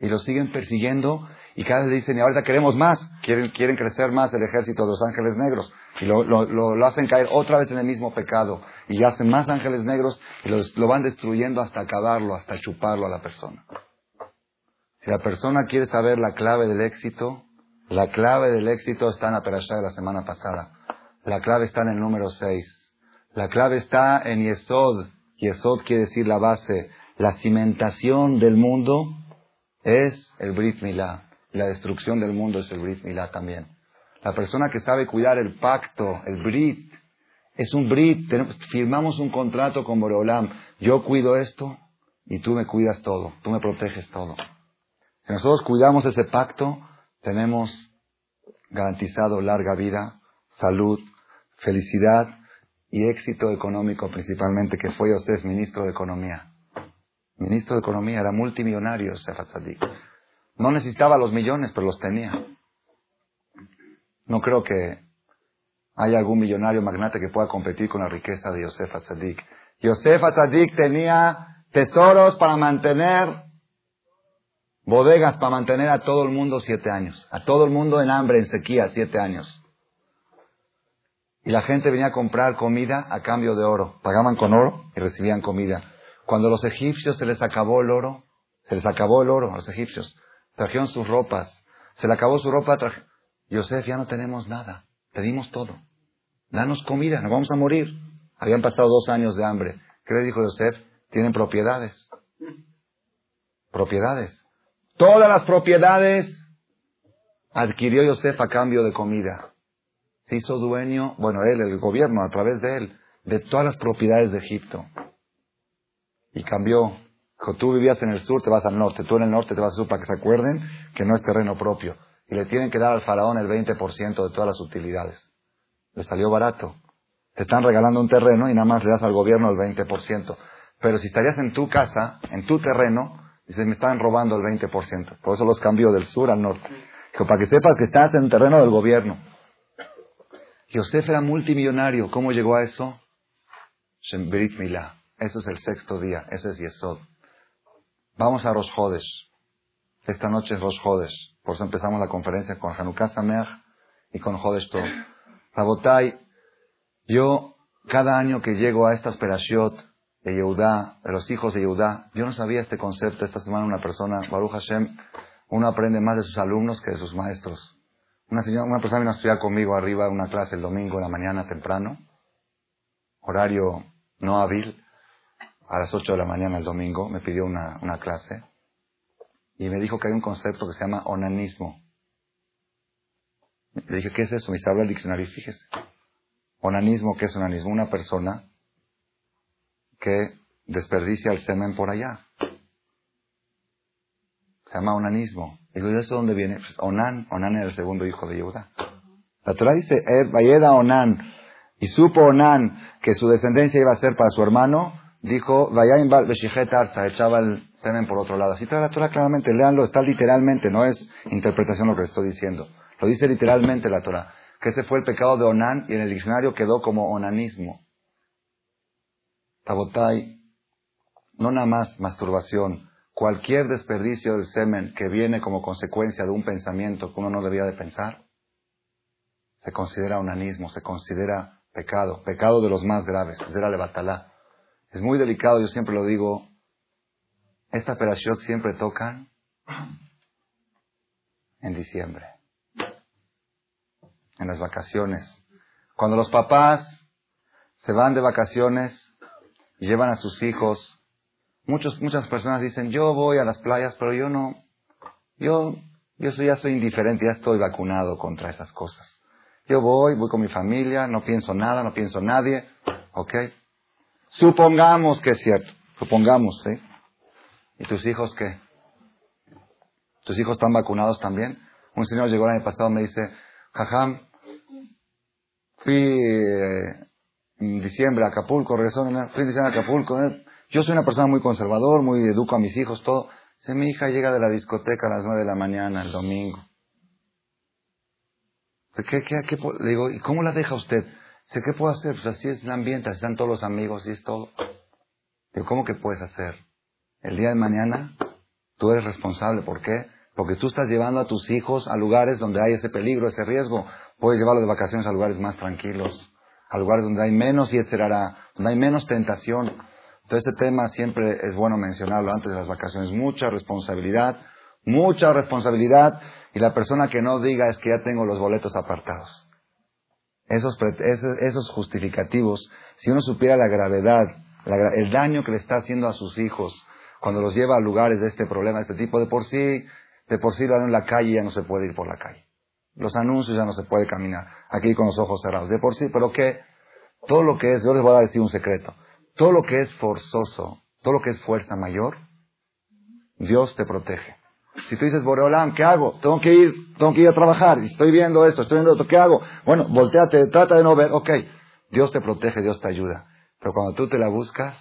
Speaker 1: Y los siguen persiguiendo y cada vez dicen, y ahorita queremos más, quieren, quieren crecer más el ejército de los ángeles negros. Y lo, lo, hacen caer otra vez en el mismo pecado. Y hacen más ángeles negros y lo van destruyendo hasta acabarlo, hasta chuparlo a la persona. Si la persona quiere saber la clave del éxito, la clave del éxito está en la perashá de la semana pasada. La clave está en el número 6. La clave está en Yesod. Yesod quiere decir la base. La cimentación del mundo es el Brit Milá. La destrucción del mundo es el Brit Milá también. La persona que sabe cuidar el pacto, el Brit, es un Brit. firmamos un contrato con Boreolam. Yo cuido esto y tú me cuidas todo. Tú me proteges todo. Si nosotros cuidamos ese pacto, tenemos garantizado larga vida, salud, felicidad y éxito económico principalmente, que fue Yosef, ministro de Economía. Ministro de Economía, era multimillonario Yosef Atzadik. No necesitaba los millones, pero los tenía. No creo que haya algún millonario magnate que pueda competir con la riqueza de Yosef Atzadik. Yosef Atzadik tenía tesoros para mantener bodegas para mantener a todo el mundo siete años. A todo el mundo en hambre, en sequía, siete años. Y la gente venía a comprar comida a cambio de oro. Pagaban con oro y recibían comida. Cuando a los egipcios se les acabó el oro, se les acabó el oro a los egipcios, trajeron sus ropas, se le acabó su ropa, traje... Yosef, ya no tenemos nada, pedimos todo. Danos comida, nos vamos a morir. Habían pasado dos años de hambre. ¿Qué le dijo Yosef? Tienen propiedades. Propiedades. Todas las propiedades adquirió Yosef a cambio de comida. Se hizo dueño, bueno, él, el gobierno, a través de él, de todas las propiedades de Egipto. Y cambió. Cuando tú vivías en el sur, te vas al norte. Tú en el norte te vas al sur para que se acuerden que no es terreno propio. Y le tienen que dar al faraón el 20% de todas las utilidades. Le salió barato. Te están regalando un terreno y nada más le das al gobierno el 20%. Pero si estarías en tu casa, en tu terreno, dices, me están robando el 20%. Por eso los cambió del sur al norte. para que sepas que estás en el terreno del gobierno. Yosef era multimillonario. ¿Cómo llegó a eso? Shemberit Milá. Eso es el sexto día. Ese es Yesod. Vamos a Rosh Esta noche es Rosh Por eso empezamos la conferencia con Hanukkah Sameach y con Jodesh Tov. Rabotai, yo cada año que llego a estas perashiot de Yehudá, de los hijos de Yehudá, yo no sabía este concepto. Esta semana una persona, Baruch Hashem, uno aprende más de sus alumnos que de sus maestros. Una, señora, una persona vino a estudiar conmigo arriba en una clase el domingo en la mañana temprano, horario no hábil, a las 8 de la mañana el domingo, me pidió una, una clase y me dijo que hay un concepto que se llama onanismo. Le dije, ¿qué es eso? Me dice, habla el diccionario fíjese. Onanismo, ¿qué es onanismo? Una persona que desperdicia el semen por allá. Se llama onanismo. Y ¿de eso dónde viene? Pues Onan, Onan era el segundo hijo de Yehuda. La Torah dice, Vayeda Onan, y supo Onan que su descendencia iba a ser para su hermano, dijo, Vayaim Bal Arza, echaba el semen por otro lado. Así trae la Torah claramente, léanlo, está literalmente, no es interpretación lo que estoy diciendo. Lo dice literalmente la Torah. Que ese fue el pecado de Onan y en el diccionario quedó como onanismo. Tabotai, no nada más masturbación, cualquier desperdicio del semen que viene como consecuencia de un pensamiento que uno no debía de pensar, se considera onanismo, se considera pecado, pecado de los más graves, la levatalá. Es muy delicado, yo siempre lo digo, esta operación siempre tocan en diciembre, en las vacaciones. Cuando los papás se van de vacaciones llevan a sus hijos muchas personas dicen, yo voy a las playas, pero yo no, yo, yo soy, ya soy indiferente, ya estoy vacunado contra esas cosas. Yo voy, voy con mi familia, no pienso nada, no pienso nadie, ¿ok? Supongamos que es cierto, supongamos, ¿sí? ¿Y tus hijos qué? ¿Tus hijos están vacunados también? Un señor llegó el año pasado y me dice, Jajam, fui eh, en diciembre a Acapulco, regresó, fui en diciembre a Acapulco. Yo soy una persona muy conservador, muy educo a mis hijos, todo. Si mi hija llega de la discoteca a las nueve de la mañana el domingo. ¿Qué, qué, qué, le digo, ¿y cómo la deja usted? Sé, ¿qué puedo hacer? Pues así es el ambiente, así están todos los amigos, y es todo. Digo, ¿cómo que puedes hacer? El día de mañana tú eres responsable. ¿Por qué? Porque tú estás llevando a tus hijos a lugares donde hay ese peligro, ese riesgo. Puedes llevarlos de vacaciones a lugares más tranquilos, a lugares donde hay menos y etcétera, donde hay menos tentación. Entonces este tema siempre es bueno mencionarlo antes de las vacaciones. Mucha responsabilidad, mucha responsabilidad. Y la persona que no diga es que ya tengo los boletos apartados. Esos, esos justificativos, si uno supiera la gravedad, el daño que le está haciendo a sus hijos cuando los lleva a lugares de este problema, de este tipo, de por sí, de por sí lo en la calle ya no se puede ir por la calle. Los anuncios ya no se puede caminar aquí con los ojos cerrados. De por sí, pero que todo lo que es, yo les voy a decir un secreto. Todo lo que es forzoso, todo lo que es fuerza mayor, Dios te protege. Si tú dices, Boreolam, ¿qué hago? Tengo que ir, tengo que ir a trabajar, estoy viendo esto, estoy viendo esto, ¿qué hago? Bueno, volteate, trata de no ver, ok. Dios te protege, Dios te ayuda. Pero cuando tú te la buscas,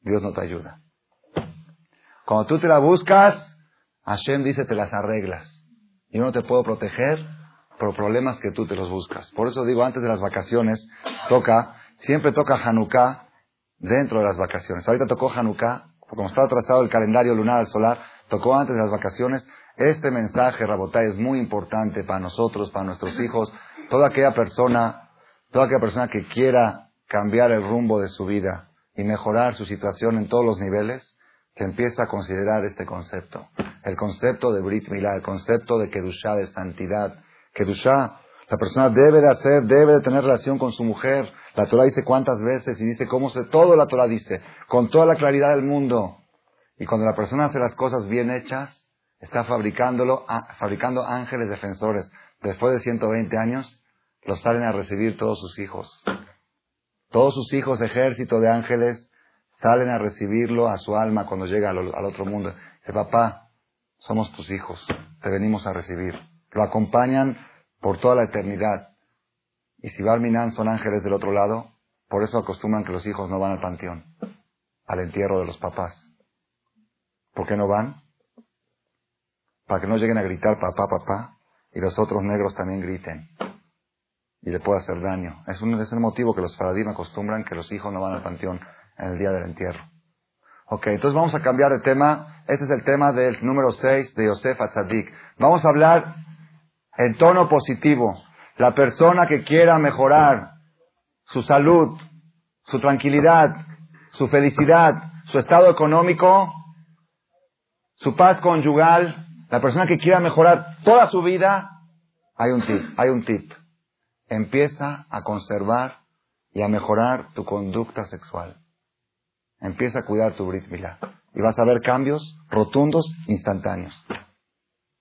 Speaker 1: Dios no te ayuda. Cuando tú te la buscas, Hashem dice, te las arreglas. Yo no te puedo proteger por problemas que tú te los buscas. Por eso digo, antes de las vacaciones, toca, siempre toca Hanukkah dentro de las vacaciones. Ahorita tocó Hanukkah, como está atrasado el calendario lunar al solar, tocó antes de las vacaciones. Este mensaje, Rabotay, es muy importante para nosotros, para nuestros hijos, toda aquella persona Toda aquella persona que quiera cambiar el rumbo de su vida y mejorar su situación en todos los niveles, que empiece a considerar este concepto. El concepto de Brit Milá, el concepto de Kedushá, de santidad. Kedushá, la persona debe de hacer, debe de tener relación con su mujer. La Torah dice cuántas veces y dice cómo se, todo la Torah dice, con toda la claridad del mundo. Y cuando la persona hace las cosas bien hechas, está fabricándolo, fabricando ángeles defensores. Después de 120 años, los salen a recibir todos sus hijos. Todos sus hijos, ejército de ángeles, salen a recibirlo a su alma cuando llega al, otro mundo. Dice, papá, somos tus hijos, te venimos a recibir. Lo acompañan por toda la eternidad. Y si Barminan son ángeles del otro lado, por eso acostumbran que los hijos no van al panteón, al entierro de los papás. ¿Por qué no van? Para que no lleguen a gritar papá, papá, y los otros negros también griten y le puede hacer daño. Es, un, el motivo que los faradim acostumbran que los hijos no van al panteón en el día del entierro. Ok, entonces vamos a cambiar de tema. Este es el tema del número 6 de Yosef Atzadik. Vamos a hablar en tono positivo. La persona que quiera mejorar su salud, su tranquilidad, su felicidad, su estado económico, su paz conyugal, la persona que quiera mejorar toda su vida, hay un tip, hay un tip empieza a conservar y a mejorar tu conducta sexual. Empieza a cuidar tu Brit. Y vas a ver cambios rotundos, instantáneos.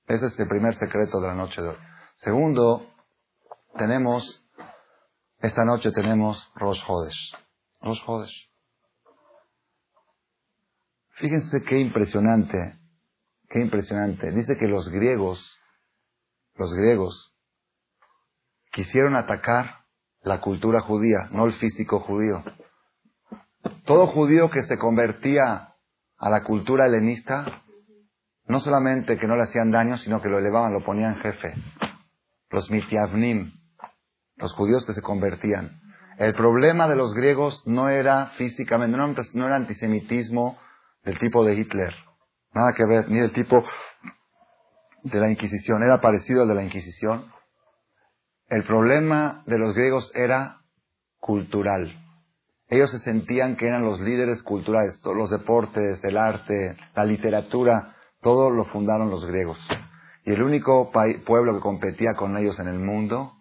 Speaker 1: Ese es el primer secreto de la noche de hoy. Segundo, tenemos, esta noche tenemos Rosh Hodesh. Rosh Hodesh. Fíjense qué impresionante, qué impresionante. Dice que los griegos, los griegos, quisieron atacar la cultura judía, no el físico judío. Todo judío que se convertía a la cultura helenista, no solamente que no le hacían daño, sino que lo elevaban, lo ponían jefe. Los mitiavnim, los judíos que se convertían. El problema de los griegos no era físicamente, no, era antisemitismo del tipo de Hitler, nada que ver, ni del tipo de la Inquisición, era parecido al de la Inquisición, el problema de los griegos era cultural. Ellos se sentían que eran los líderes culturales, todos los deportes, el arte, la literatura, todo lo fundaron los griegos. Y el único pueblo que competía con ellos en el mundo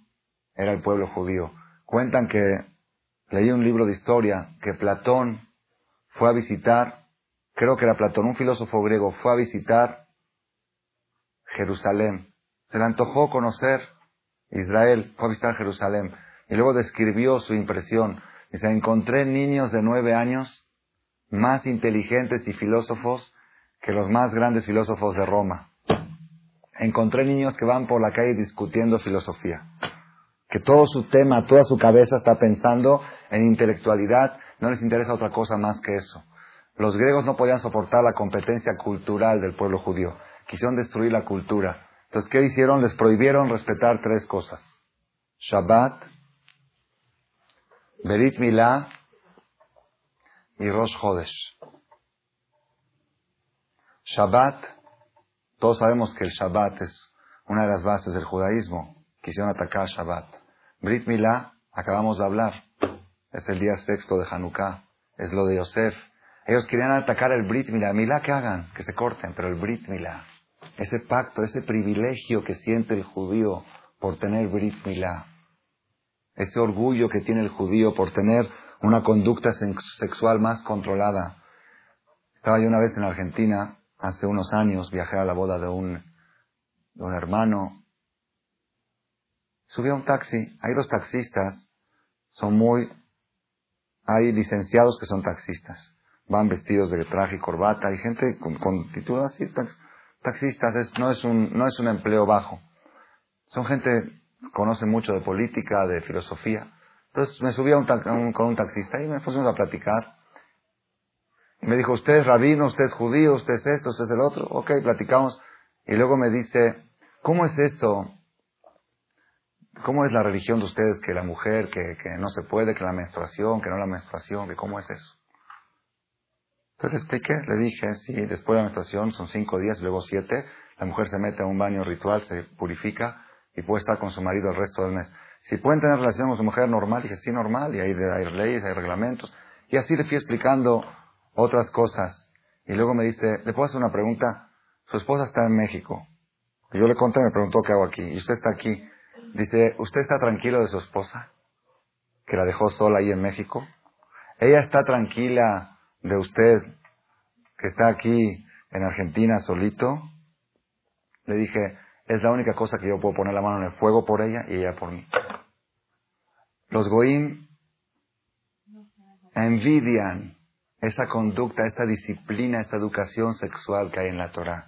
Speaker 1: era el pueblo judío. Cuentan que, leí un libro de historia, que Platón fue a visitar, creo que era Platón, un filósofo griego, fue a visitar Jerusalén. Se le antojó conocer Israel, fue a visitar Jerusalén y luego describió su impresión. Dice, encontré niños de nueve años más inteligentes y filósofos que los más grandes filósofos de Roma. Encontré niños que van por la calle discutiendo filosofía. Que todo su tema, toda su cabeza está pensando en intelectualidad, no les interesa otra cosa más que eso. Los griegos no podían soportar la competencia cultural del pueblo judío. Quisieron destruir la cultura. Entonces, ¿qué hicieron? Les prohibieron respetar tres cosas. Shabbat, Berit Milá y Rosh Hodesh. Shabbat, todos sabemos que el Shabbat es una de las bases del judaísmo. Quisieron atacar Shabbat. Brit Milá, acabamos de hablar. Es el día sexto de Hanukkah. Es lo de Yosef. Ellos querían atacar el Brit Milá. Milá que hagan, que se corten, pero el Brit Milá ese pacto, ese privilegio que siente el judío por tener Brit Milá, ese orgullo que tiene el judío por tener una conducta sexual más controlada. Estaba yo una vez en Argentina, hace unos años, viajé a la boda de un, de un hermano. Subí a un taxi, ahí los taxistas son muy, hay licenciados que son taxistas, van vestidos de traje y corbata, hay gente con, con así, taxistas no, es un, no es un empleo bajo. Son gente que conoce mucho de política, de filosofía. Entonces me subí a un, con un taxista y me pusimos a platicar. Me dijo, usted es rabino, usted es judío, usted es esto, usted es el otro. Ok, platicamos. Y luego me dice, ¿cómo es eso? ¿Cómo es la religión de ustedes que la mujer, que, que no se puede, que la menstruación, que no la menstruación, que cómo es eso? Entonces le expliqué, le dije, sí, después de la menstruación son cinco días, luego siete, la mujer se mete a un baño ritual, se purifica y puede estar con su marido el resto del mes. Si pueden tener relación con su mujer normal, dije, sí, normal, y hay, hay leyes, hay reglamentos. Y así le fui explicando otras cosas. Y luego me dice, ¿le puedo hacer una pregunta? Su esposa está en México. Yo le conté, me preguntó qué hago aquí. Y usted está aquí. Dice, ¿usted está tranquilo de su esposa? Que la dejó sola ahí en México. Ella está tranquila de usted, que está aquí en Argentina solito. Le dije, es la única cosa que yo puedo poner la mano en el fuego por ella y ella por mí. Los goim envidian esa conducta, esa disciplina, esa educación sexual que hay en la Torah.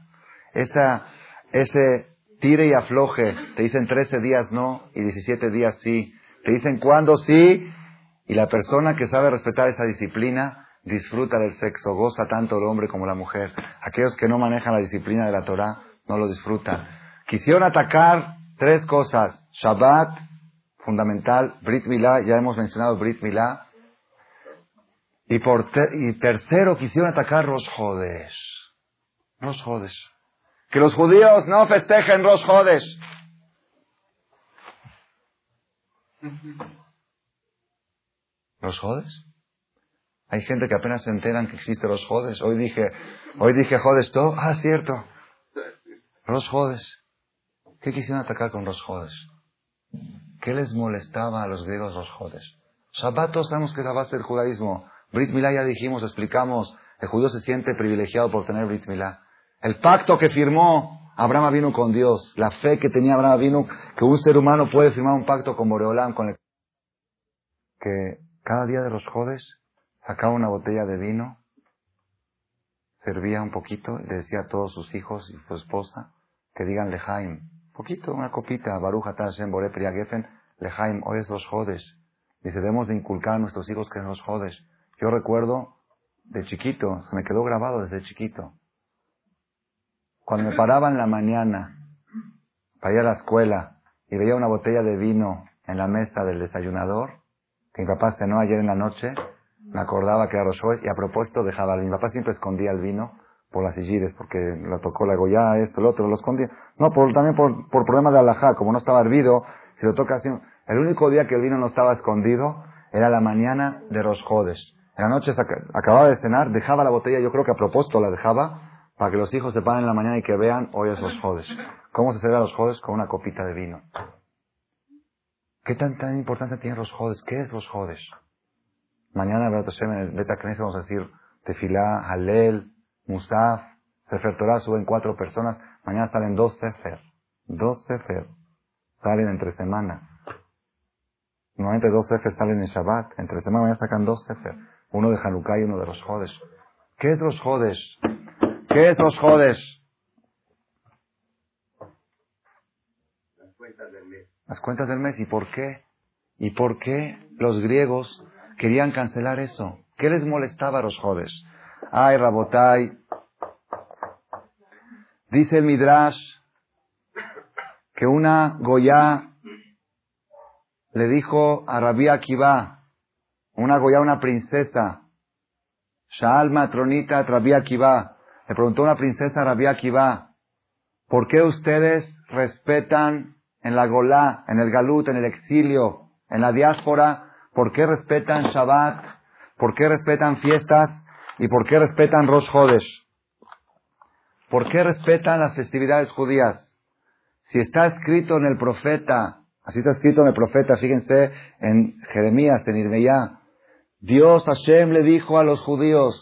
Speaker 1: Esa, ese tire y afloje. Te dicen 13 días no y 17 días sí. Te dicen cuándo sí. Y la persona que sabe respetar esa disciplina disfruta del sexo, goza tanto el hombre como la mujer. Aquellos que no manejan la disciplina de la Torah no lo disfrutan. Quisieron atacar tres cosas. Shabbat, fundamental. Brit Milá, ya hemos mencionado Brit Milá. Y, por y tercero, quisieron atacar Rosh Hodesh. Rosh Hodesh. Que los judíos no festejen Rosh Hodesh. ¿Los Hodesh? Hay gente que apenas se enteran que existe los Hodesh. Hoy dije, hoy dije Jodes todo. Ah, cierto. Los Hodesh. ¿Qué quisieron atacar con los Hodesh? ¿Qué les molestaba a los griegos los Hodesh? Shabbat todos sabemos que es la base del judaísmo. Brit Milá ya dijimos, explicamos. El judío se siente privilegiado por tener Brit Milá. El pacto que firmó Abraham vino con Dios, la fe que tenía Abraham vino, que un ser humano puede firmar un pacto con Boreolam, con el... que cada día de los jodes sacaba una botella de vino, servía un poquito y le decía a todos sus hijos y su esposa que digan lejaim, poquito, una copita, Baruch Hashem Bore Gefen, lejaim, hoy es los jodes. Dice, debemos de inculcar a nuestros hijos que es los jodes. Yo recuerdo de chiquito, se me quedó grabado desde chiquito. Cuando me paraba en la mañana para ir a la escuela y veía una botella de vino en la mesa del desayunador, que mi papá cenó ayer en la noche, me acordaba que era Rosh y a propósito dejaba, mi papá siempre escondía el vino por las sillires, porque la tocó la goya, esto, el otro, lo escondía. No, por, también por, por problemas de alajá, como no estaba hervido, si lo toca así. El único día que el vino no estaba escondido era la mañana de Rosjodes. En la noche acababa de cenar, dejaba la botella, yo creo que a propósito la dejaba, para que los hijos se paren en la mañana y que vean, hoy es los jodes. ¿Cómo se celebra los jodes? Con una copita de vino. ¿Qué tanta importancia tienen los jodes? ¿Qué es los jodes? Mañana, en el Beta vamos a decir Tefilá, Halel, Musaf, Sefer Torah, suben cuatro personas. Mañana salen dos Sefer. Dos Sefer. Salen entre semana. Normalmente dos Sefer salen en Shabbat. Entre semana mañana sacan dos Sefer. Uno de Hanukkah y uno de los jodes. ¿Qué es los jodes? ¿Qué es los jodes? Las cuentas del mes. Las cuentas del mes. ¿Y por qué? ¿Y por qué los griegos querían cancelar eso? ¿Qué les molestaba a los jodes? Ay, Rabotai. Dice el Midrash que una Goya le dijo a Rabbi Akiva, una Goya, una princesa, Shaal Matronita Rabbi Akiva, le preguntó una princesa Rabia Akiva, ¿por qué ustedes respetan en la Golá, en el Galut, en el exilio, en la diáspora, por qué respetan Shabbat, por qué respetan fiestas y por qué respetan Rosh Hodesh? ¿Por qué respetan las festividades judías? Si está escrito en el profeta, así está escrito en el profeta, fíjense en Jeremías, en Irmeyá, Dios Hashem le dijo a los judíos,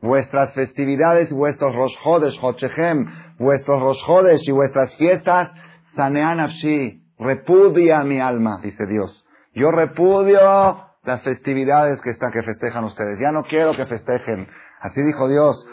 Speaker 1: Vuestras festividades y vuestros rosjodes, Hochehem, vuestros rosjodes y vuestras fiestas, Repudia mi alma, dice Dios. Yo repudio las festividades que, están, que festejan ustedes. Ya no quiero que festejen. Así dijo Dios.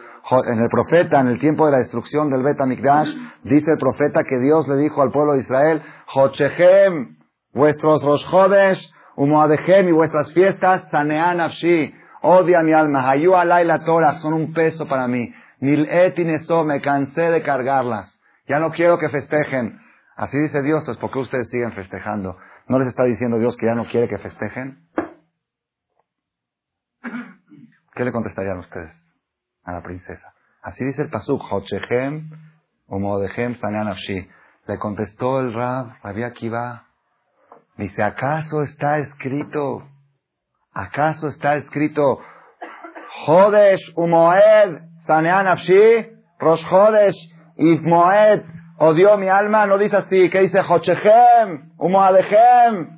Speaker 1: En el profeta, en el tiempo de la destrucción del Bet Mikdash, dice el profeta que Dios le dijo al pueblo de Israel, Hochehem, vuestros rosjodes Umoadejem y vuestras fiestas, sanean afshi, odia mi alma, hayu alay la Torah, son un peso para mí. Nil eso, me cansé de cargarlas. Ya no quiero que festejen. Así dice Dios, pues ¿por qué ustedes siguen festejando? ¿No les está diciendo Dios que ya no quiere que festejen? ¿Qué le contestarían ustedes a la princesa? Así dice el pasuk, Hochehem, Umoadejem, sanean afshi. Le contestó el Rab, Rabbi Akiva, dice, ¿acaso está escrito, acaso está escrito, Jodesh umoed sanean afshi, Rosh Jodesh y moed odió mi alma? No dice así, que dice Jochechem, umoadechem,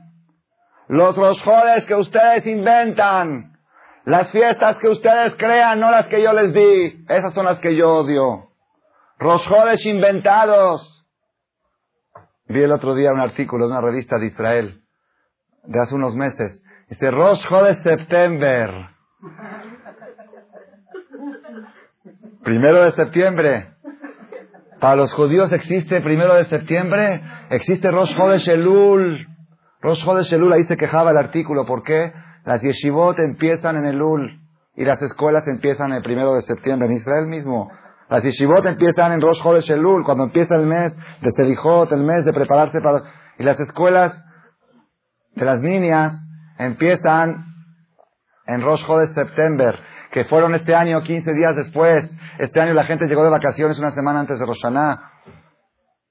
Speaker 1: los Rosh Jodesh que ustedes inventan, las fiestas que ustedes crean, no las que yo les di, esas son las que yo odio. Rosh Jodesh inventados. Vi el otro día un artículo de una revista de Israel, de hace unos meses. Dice, Rosh Chodesh September. Primero de septiembre. Para los judíos existe primero de septiembre, existe Rosh Chodesh Elul. Rosh Chodesh Elul, ahí se quejaba el artículo. ¿Por qué? Las yeshivot empiezan en Elul y las escuelas empiezan el primero de septiembre. En Israel mismo las yeshivot empiezan en Rosh Chodesh Elul, cuando empieza el mes de Telijot, el mes de prepararse para... Y las escuelas de las niñas empiezan en Rosh Chodesh September, que fueron este año 15 días después. Este año la gente llegó de vacaciones una semana antes de Rosh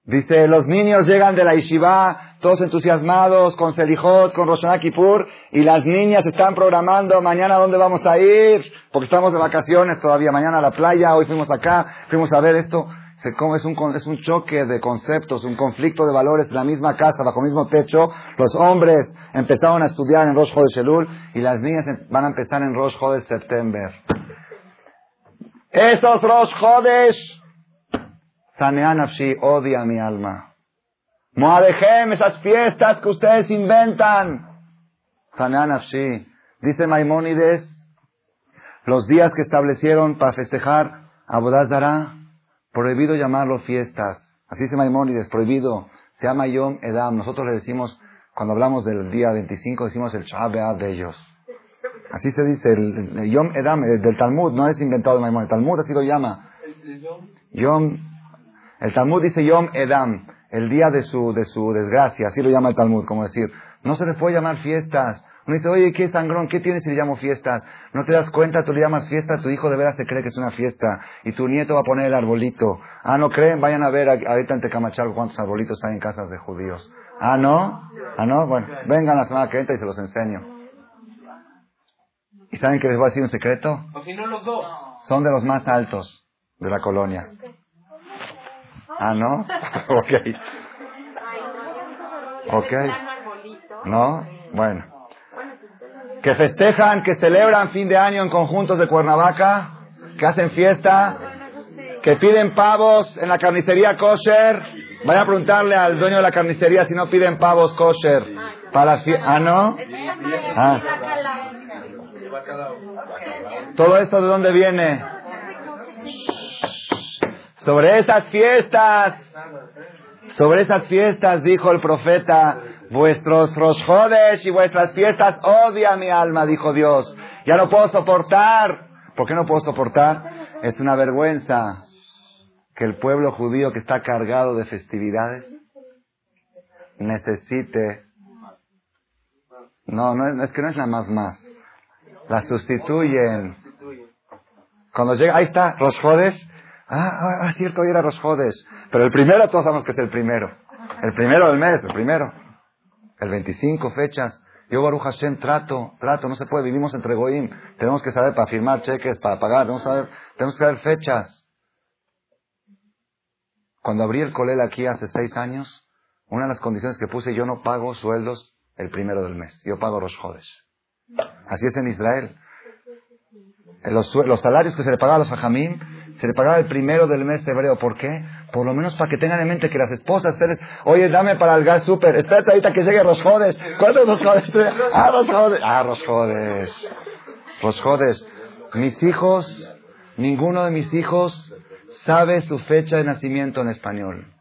Speaker 1: Dice, los niños llegan de la yeshiva, todos entusiasmados, con Selijot, con Rosh Kippur, y las niñas están programando mañana dónde vamos a ir, porque estamos de vacaciones todavía, mañana a la playa, hoy fuimos acá, fuimos a ver esto. Es un, es un choque de conceptos, un conflicto de valores la misma casa, bajo el mismo techo. Los hombres empezaron a estudiar en Rosh Chodesh Elul y las niñas van a empezar en Rosh September. Esos Rosh Chodesh Sanean odia mi alma. Moadejem, esas fiestas que ustedes inventan. Sanean Dice Maimónides, los días que establecieron para festejar a prohibido llamarlo fiestas. Así dice Maimónides, prohibido. Se llama Yom Edam. Nosotros le decimos, cuando hablamos del día 25, decimos el Shab de ellos. Así se dice, el, Yom Edam, del Talmud, no es inventado de Maimónides. El Talmud así lo llama. Yom el Talmud dice Yom Edam, el día de su, de su desgracia, así lo llama el Talmud, como decir, no se le puede llamar fiestas. Uno dice, oye, ¿qué sangrón? ¿Qué tienes si le llamo fiestas? No te das cuenta, tú le llamas fiesta, tu hijo de veras se cree que es una fiesta y tu nieto va a poner el arbolito. Ah, ¿no creen? Vayan a ver ahorita en Tecamachalco cuántos arbolitos hay en casas de judíos. Ah, ¿no? Ah, ¿no? Bueno, vengan la semana que entra y se los enseño. ¿Y saben que les voy a decir un secreto? Son de los más altos de la colonia. Ah, ¿no? ok. Ok. ¿No? Bueno. Que festejan, que celebran fin de año en conjuntos de Cuernavaca, que hacen fiesta, que piden pavos en la carnicería kosher. Vaya a preguntarle al dueño de la carnicería si no piden pavos kosher. Para ah, ¿no? Ah. ¿Todo esto de dónde viene? Sobre esas fiestas, sobre esas fiestas, dijo el profeta, vuestros rosjodes y vuestras fiestas odia mi alma, dijo Dios. Ya no puedo soportar. ¿Por qué no puedo soportar? Es una vergüenza que el pueblo judío que está cargado de festividades necesite. No, no es, que no es la más más. La sustituyen. Cuando llega, ahí está, Rosjodes, Ah, ah, ah, cierto, hoy era Rosjodes. Pero el primero, todos sabemos que es el primero. El primero del mes, el primero. El 25 fechas. Yo, Baruch Hashem, trato, trato, no se puede, vivimos entre Goim. Tenemos que saber para firmar cheques, para pagar, tenemos que saber, tenemos que saber fechas. Cuando abrí el colel aquí hace seis años, una de las condiciones que puse, yo no pago sueldos el primero del mes. Yo pago Rosjodes. Así es en Israel. Los, los salarios que se le pagaban a los hajamim se le pagaba el primero del mes de hebreo. ¿Por qué? Por lo menos para que tengan en mente que las esposas, ustedes, oye, dame para el gas súper, espérate ahorita que llegue Rosjodes. ¿Cuántos Rosjodes? Ah, Rosjodes. Ah, Rosjodes. Rosjodes. Mis hijos, ninguno de mis hijos sabe su fecha de nacimiento en español.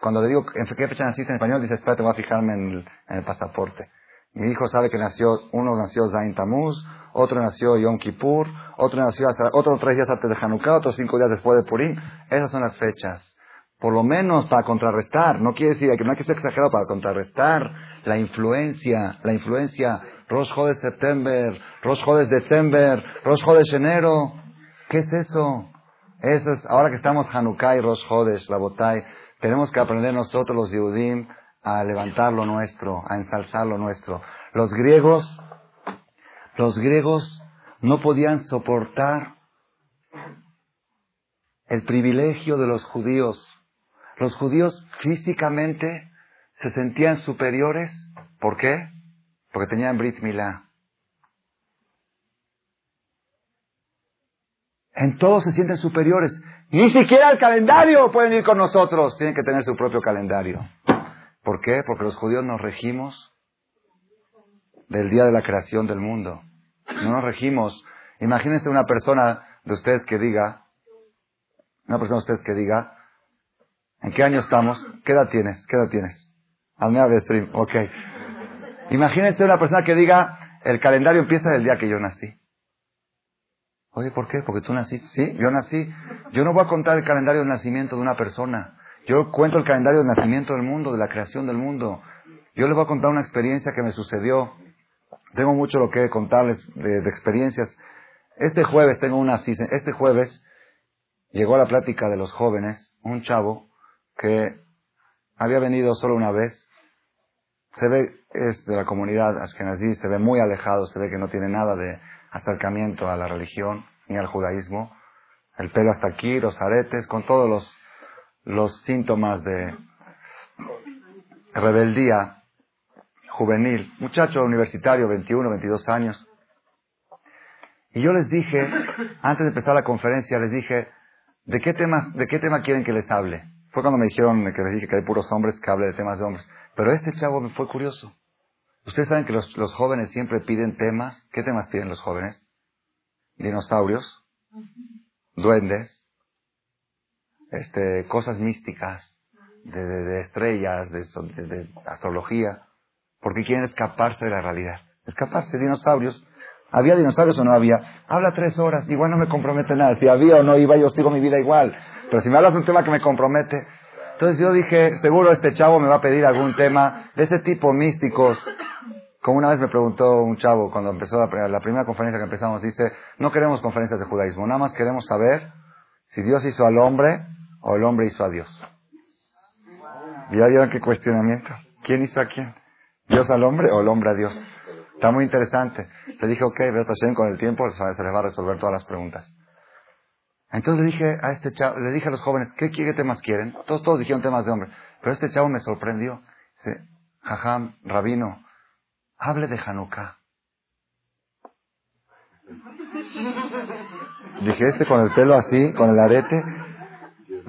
Speaker 1: Cuando le digo en qué fecha naciste en español, dice, espérate, voy a fijarme en el, en el pasaporte. Mi hijo sabe que nació, uno nació Zain Tamuz, otro nació Yom Kippur, otro nació otro tres días antes de Hanukkah, otros cinco días después de Purim. Esas son las fechas. Por lo menos para contrarrestar, no quiere decir que no hay que ser exagerado para contrarrestar la influencia, la influencia, Rosh de September, Rosh de December, Rosh de enero. ¿Qué es eso? Eso es, ahora que estamos Hanukkah y Rosh la Botay, Tenemos que aprender nosotros los Yehudim a levantar lo nuestro, a ensalzar lo nuestro. Los griegos, los griegos no podían soportar el privilegio de los judíos. Los judíos físicamente se sentían superiores. ¿Por qué? Porque tenían Brit Milá. En todo se sienten superiores. Ni siquiera el calendario pueden ir con nosotros. Tienen que tener su propio calendario. ¿Por qué? Porque los judíos nos regimos del día de la creación del mundo. No nos regimos. Imagínense una persona de ustedes que diga, una persona de ustedes que diga, ¿en qué año estamos? ¿Qué edad tienes? ¿Qué edad tienes? Hazme a stream, ok. Imagínense una persona que diga, el calendario empieza del día que yo nací. Oye, ¿por qué? Porque tú naciste. Sí, yo nací. Yo no voy a contar el calendario de nacimiento de una persona. Yo cuento el calendario de nacimiento del mundo, de la creación del mundo. Yo les voy a contar una experiencia que me sucedió. Tengo mucho lo que contarles de, experiencias. Este jueves tengo una este jueves llegó a la plática de los jóvenes un chavo que había venido solo una vez. Se ve, es de la comunidad Ashkenazí, se ve muy alejado, se ve que no tiene nada de acercamiento a la religión ni al judaísmo. El pelo hasta aquí, los aretes, con todos los, los síntomas de rebeldía juvenil. Muchacho universitario, 21, 22 años. Y yo les dije, antes de empezar la conferencia, les dije, ¿de qué, temas, ¿de qué tema quieren que les hable? Fue cuando me dijeron que les dije que hay puros hombres que hable de temas de hombres. Pero este chavo me fue curioso. Ustedes saben que los, jóvenes siempre piden temas. ¿Qué temas piden los jóvenes? Dinosaurios, duendes, este, cosas místicas, de, de, estrellas, de, astrología, porque quieren escaparse de la realidad. Escaparse, dinosaurios. ¿Había dinosaurios o no había? Habla tres horas, igual no me compromete nada. Si había o no iba, yo sigo mi vida igual. Pero si me hablas de un tema que me compromete, entonces yo dije, seguro este chavo me va a pedir algún tema de ese tipo místicos. Como una vez me preguntó un chavo cuando empezó la, la primera conferencia que empezamos, dice, no queremos conferencias de judaísmo, nada más queremos saber si Dios hizo al hombre o el hombre hizo a Dios. ¿Y ya vieron qué cuestionamiento? ¿Quién hizo a quién? ¿Dios al hombre o el hombre a Dios? Está muy interesante. Le dije, ok, con el tiempo se les va a resolver todas las preguntas. Entonces le dije a este chavo, le dije a los jóvenes, ¿qué, temas quieren? Todos, todos dijeron temas de hombre. Pero este chavo me sorprendió. Dice, jajam, rabino, hable de Hanukkah. Dije, este con el pelo así, con el arete.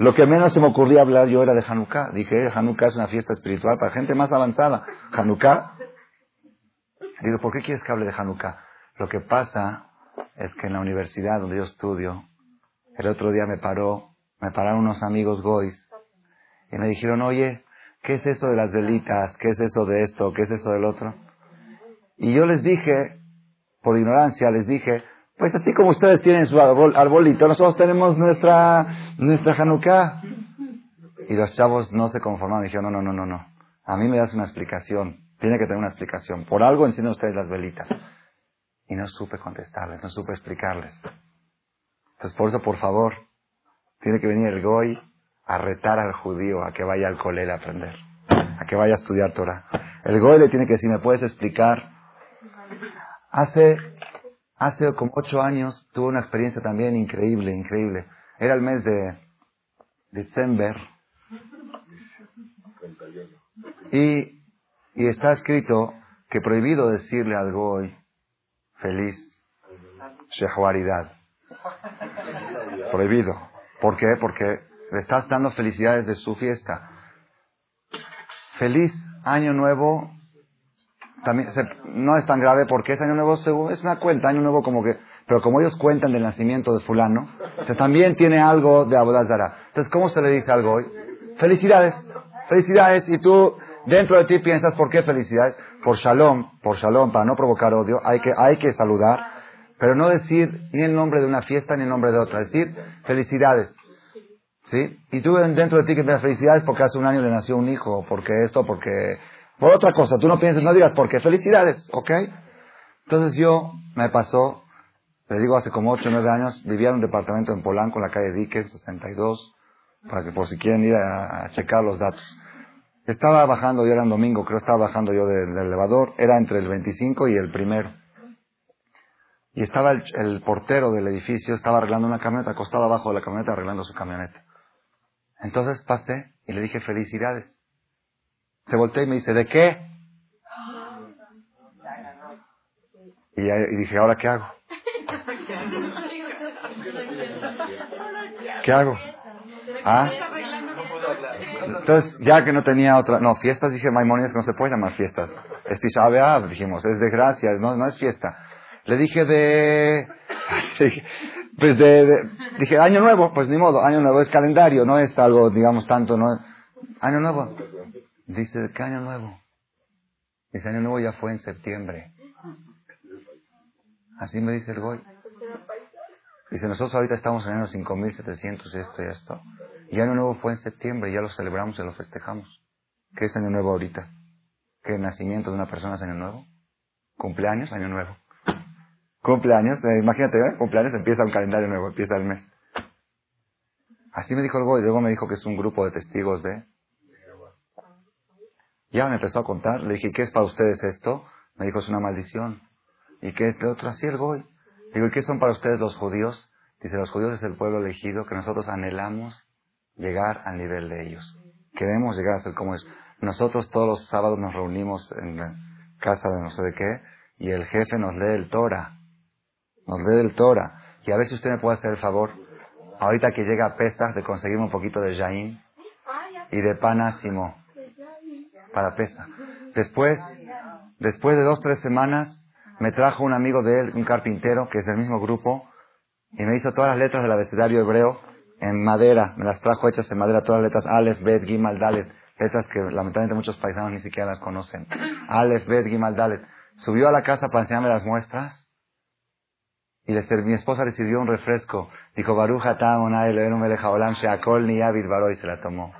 Speaker 1: Lo que menos se me ocurría hablar yo era de Hanukkah. Dije, Hanukkah es una fiesta espiritual para gente más avanzada. Hanukkah. Digo, ¿por qué quieres que hable de Hanukkah? Lo que pasa es que en la universidad donde yo estudio, el otro día me paró, me pararon unos amigos goys y me dijeron, oye, ¿qué es eso de las velitas? ¿Qué es eso de esto? ¿Qué es eso del otro? Y yo les dije, por ignorancia, les dije, pues así como ustedes tienen su arbolito, nosotros tenemos nuestra, nuestra Hanukkah. Y los chavos no se conformaron, dijeron, no, no, no, no, no. A mí me das una explicación. Tiene que tener una explicación. Por algo encienden ustedes las velitas. Y no supe contestarles, no supe explicarles. Entonces, por eso, por favor, tiene que venir el Goy a retar al judío a que vaya al colel a aprender, a que vaya a estudiar Torah. El Goy le tiene que decir, ¿me puedes explicar? Hace, hace como ocho años tuve una experiencia también increíble, increíble. Era el mes de diciembre y, está escrito que prohibido decirle al Goy feliz Shehuaridad. Prohibido. ¿Por qué? Porque le estás dando felicidades de su fiesta. Feliz año nuevo también no es tan grave porque es año nuevo, es una cuenta, año nuevo como que, pero como ellos cuentan del nacimiento de fulano, también tiene algo de Abodazara. Entonces, ¿cómo se le dice algo hoy? Felicidades, felicidades, y tú dentro de ti piensas, ¿por qué felicidades? Por shalom, por shalom, para no provocar odio, hay que, hay que saludar, pero no decir ni el nombre de una fiesta ni el nombre de otra, decir felicidades. ¿Sí? Y tú dentro de ti que piensas felicidades porque hace un año le nació un hijo, porque esto, porque... Por otra cosa, tú no pienses, no digas porque felicidades, ¿ok? Entonces yo me pasó, le digo hace como 8 o 9 años, vivía en un departamento en Polanco, en la calle Dickens, 62. para que por si quieren ir a, checar los datos. Estaba bajando, yo era en domingo, creo estaba bajando yo del, elevador, era entre el 25 y el primero. Y estaba el, portero del edificio, estaba arreglando una camioneta, acostado abajo de la camioneta arreglando su camioneta. Entonces pasé y le dije felicidades. Se volteó y me dice, ¿de qué? Y dije, ¿ahora qué hago? ¿Qué hago? ¿Ah? Entonces, ya que no tenía otra, no, fiestas, dije, Maimonides no se puede llamar fiestas. Es Tisha dijimos, es desgracia, no, no es fiesta. Le dije de, pues de, dije, año nuevo, pues ni modo, año nuevo es calendario, no es algo, digamos, tanto, no año nuevo. Dice, ¿qué año nuevo? Dice, año nuevo ya fue en septiembre. Así me dice el Goy. Dice, nosotros ahorita estamos en año 5700 esto y esto. Y Año Nuevo fue en septiembre, ya lo celebramos y lo festejamos. ¿Qué es Año Nuevo ahorita? ¿Qué nacimiento de una persona es Año Nuevo? ¿Cumpleaños? Año Nuevo. Cumpleaños, eh, imagínate, ¿eh? cumpleaños empieza un calendario nuevo, empieza el mes. Así me dijo el Goy, luego me dijo que es un grupo de testigos de... Ya me empezó a contar, le dije, ¿qué es para ustedes esto? Me dijo, es una maldición. ¿Y qué es de otro? Así el Goy. Digo, ¿y qué son para ustedes los judíos? Dice, los judíos es el pueblo elegido que nosotros anhelamos llegar al nivel de ellos. Queremos llegar a ser como ellos. Nosotros todos los sábados nos reunimos en la casa de no sé de qué y el jefe nos lee el Torah. Nos lee el Torah. Y a ver si usted me puede hacer el favor, ahorita que llega a Pesach, de conseguirme un poquito de Jaín y de panásimo para Pesach. Después, después de dos, tres semanas, me trajo un amigo de él, un carpintero, que es del mismo grupo, y me hizo todas las letras del abecedario hebreo en madera, me las trajo hechas en madera, todas las letras Aleph, Bet, Gimal, Dalet, letras que lamentablemente muchos paisanos ni siquiera las conocen. Aleph, Bet, Gimal, Dalet. Subió a la casa para enseñarme las muestras, y mi esposa le sirvió un refresco. Dijo, Baruch Atam, Onay, Olam, Sheakol, Ni Baro, y se la tomó.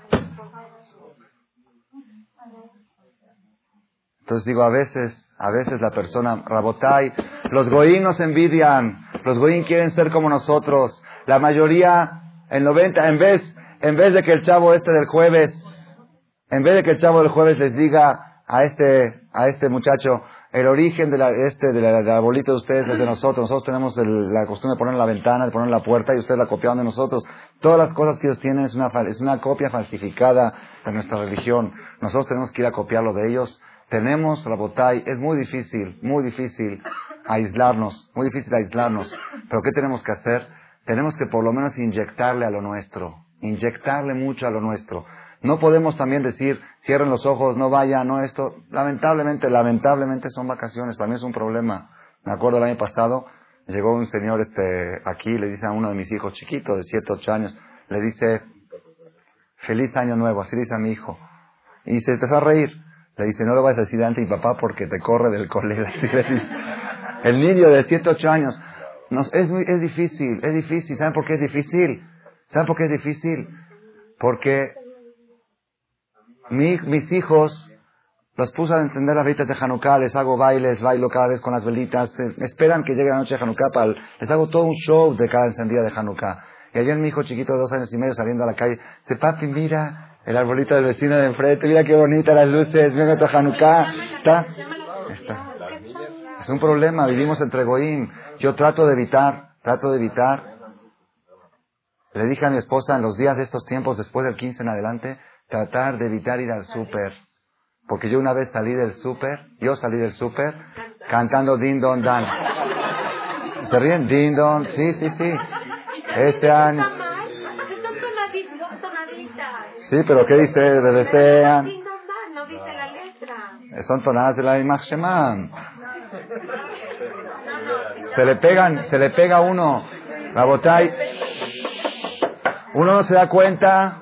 Speaker 1: Entonces digo, a veces a veces la persona, Rabotai, los goín nos envidian, los goín quieren ser como nosotros. La mayoría, el 90, en vez, en vez de que el chavo este del jueves, en vez de que el chavo del jueves les diga a este, a este muchacho, el origen de la, este, de la, de de ustedes es de nosotros. Nosotros tenemos la costumbre de poner en la ventana, de poner en la puerta y ustedes la copiaron de nosotros. Todas las cosas que ellos tienen es una, es una copia falsificada de nuestra religión. Nosotros tenemos que ir a copiarlo de ellos tenemos, Rabotay, es muy difícil, muy difícil aislarnos, muy difícil aislarnos. Pero ¿qué tenemos que hacer? Tenemos que por lo menos inyectarle a lo nuestro, inyectarle mucho a lo nuestro. No podemos también decir, cierren los ojos, no vaya, no esto. Lamentablemente, lamentablemente son vacaciones, para mí es un problema. Me acuerdo el año pasado, llegó un señor este, aquí, le dice a uno de mis hijos chiquitos, de 7, 8 años, le dice, feliz año nuevo, así dice a mi hijo. Y se empezó a reír. Le dice, no lo vas a decir ante mi papá porque te corre del colegio. El niño de 7, 8 años. es, muy, es difícil, es difícil. ¿Saben por qué es difícil? ¿Saben por qué es difícil? Porque mis hijos los puse a encender las velitas de Hanukkah, les hago bailes, bailo cada vez con las velitas, eh, esperan que llegue la noche de Hanukkah, para, les hago todo un show de cada encendida de Hanukkah. Y ayer mi hijo chiquito de dos años y medio saliendo a la calle, dice, papi, mira, el arbolito del vecino de enfrente, mira qué bonita las luces, mira tu Hanukkah. ¿Está? Está. Es un problema, vivimos entre Goín. Yo trato de evitar, trato de evitar. Le dije a mi esposa en los días de estos tiempos, después del 15 en adelante, tratar de evitar ir al súper. Porque yo una vez salí del súper, yo salí del súper cantando Din Don Dan. ¿Se ríen? Din Don, sí, sí, sí. Este año. Sí, pero ¿qué dice? Desean. No dice la letra. Son tonadas de la Imach Se le pegan, se le pega uno. La botay. Uno no se da cuenta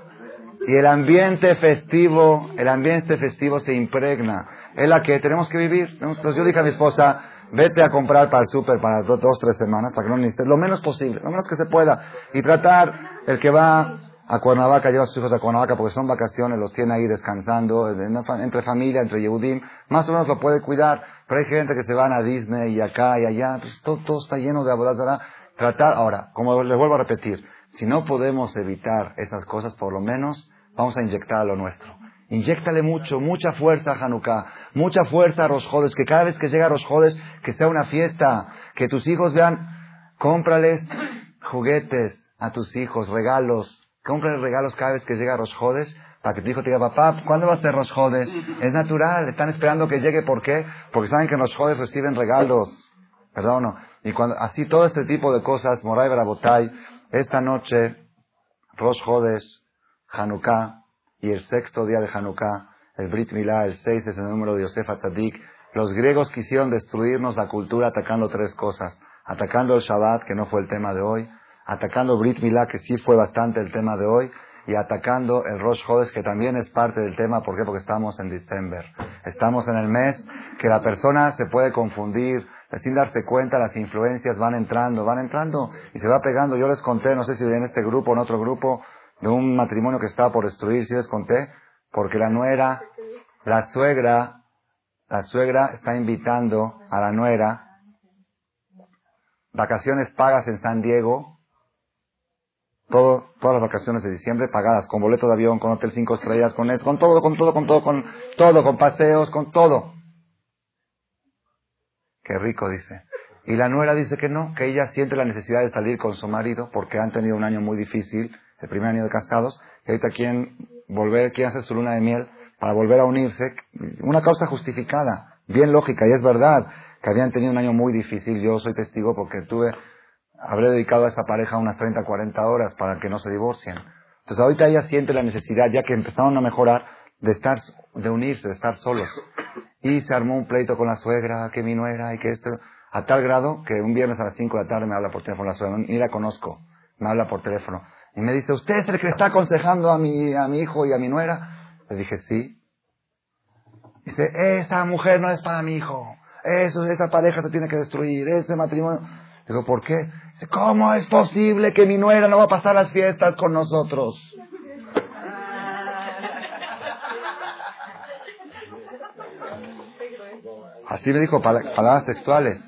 Speaker 1: y el ambiente festivo, el ambiente festivo se impregna. Es la que tenemos que vivir. Entonces yo dije a mi esposa, vete a comprar para el súper para dos, dos, tres semanas, para que no necesites, lo menos posible, lo menos que se pueda. Y tratar, el que va a Cuernavaca, lleva a sus hijos a Cuernavaca porque son vacaciones, los tiene ahí descansando, entre familia, entre Yehudim, más o menos lo puede cuidar, pero hay gente que se van a Disney y acá y allá, pues todo, está lleno de abodazara. Tratar, ahora, como les vuelvo a repetir, Si no podemos evitar esas cosas, por lo menos vamos a inyectar a lo nuestro. Inyéctale mucho, mucha fuerza a Hanukkah, mucha fuerza a Rosjodes, que cada vez que llega a Rosjodes, que sea una fiesta, que tus hijos vean, cómprales juguetes a tus hijos, regalos, cómprales regalos cada vez que llega Rosjodes, para que tu hijo te diga, papá, ¿cuándo va a ser Rosjodes? Es natural, están esperando que llegue, ¿por qué? Porque saben que en Rosjodes reciben regalos, perdón, y cuando, así todo este tipo de cosas, Moray Barabotay, esta noche, Rosjodes, Hanukkah, y el sexto día de Hanukkah, el Brit Milá, el seis es el número de Yosef Atzadik. Los griegos quisieron destruirnos la cultura atacando tres cosas. Atacando el Shabbat, que no fue el tema de hoy. Atacando Brit Milá, que sí fue bastante el tema de hoy. Y atacando el Rosh Hodesh, que también es parte del tema. ¿Por qué? Porque estamos en diciembre. Estamos en el mes que la persona se puede confundir. Sin darse cuenta, las influencias van entrando, van entrando y se va pegando. Yo les conté, no sé si en este grupo o en otro grupo, de un matrimonio que estaba por destruir, si les conté, porque la nuera, la suegra, la suegra está invitando a la nuera vacaciones pagas en San Diego, todo, todas las vacaciones de diciembre pagadas, con boleto de avión, con hotel cinco estrellas, con con todo, con todo, con todo, con todo, con paseos, con todo. Qué rico, dice. Y la nuera dice que no, que ella siente la necesidad de salir con su marido porque han tenido un año muy difícil el primer año de casados, y ahorita quieren volver, quieren hacer su luna de miel para volver a unirse. Una causa justificada, bien lógica, y es verdad que habían tenido un año muy difícil. Yo soy testigo porque tuve, habré dedicado a esa pareja unas 30, 40 horas para que no se divorcien. Entonces ahorita ella siente la necesidad, ya que empezaron a mejorar, de estar, de unirse, de estar solos. Y se armó un pleito con la suegra, que mi nuera y que esto, a tal grado que un viernes a las 5 de la tarde me habla por teléfono la suegra, ni la conozco, me habla por teléfono. Y me dice, ¿usted es el que está aconsejando a mi, a mi hijo y a mi nuera? Le dije, sí. Dice, esa mujer no es para mi hijo. Eso, esa pareja se tiene que destruir. Ese matrimonio. Digo, ¿por qué? ¿Cómo es posible que mi nuera no va a pasar las fiestas con nosotros? Así me dijo palabras textuales.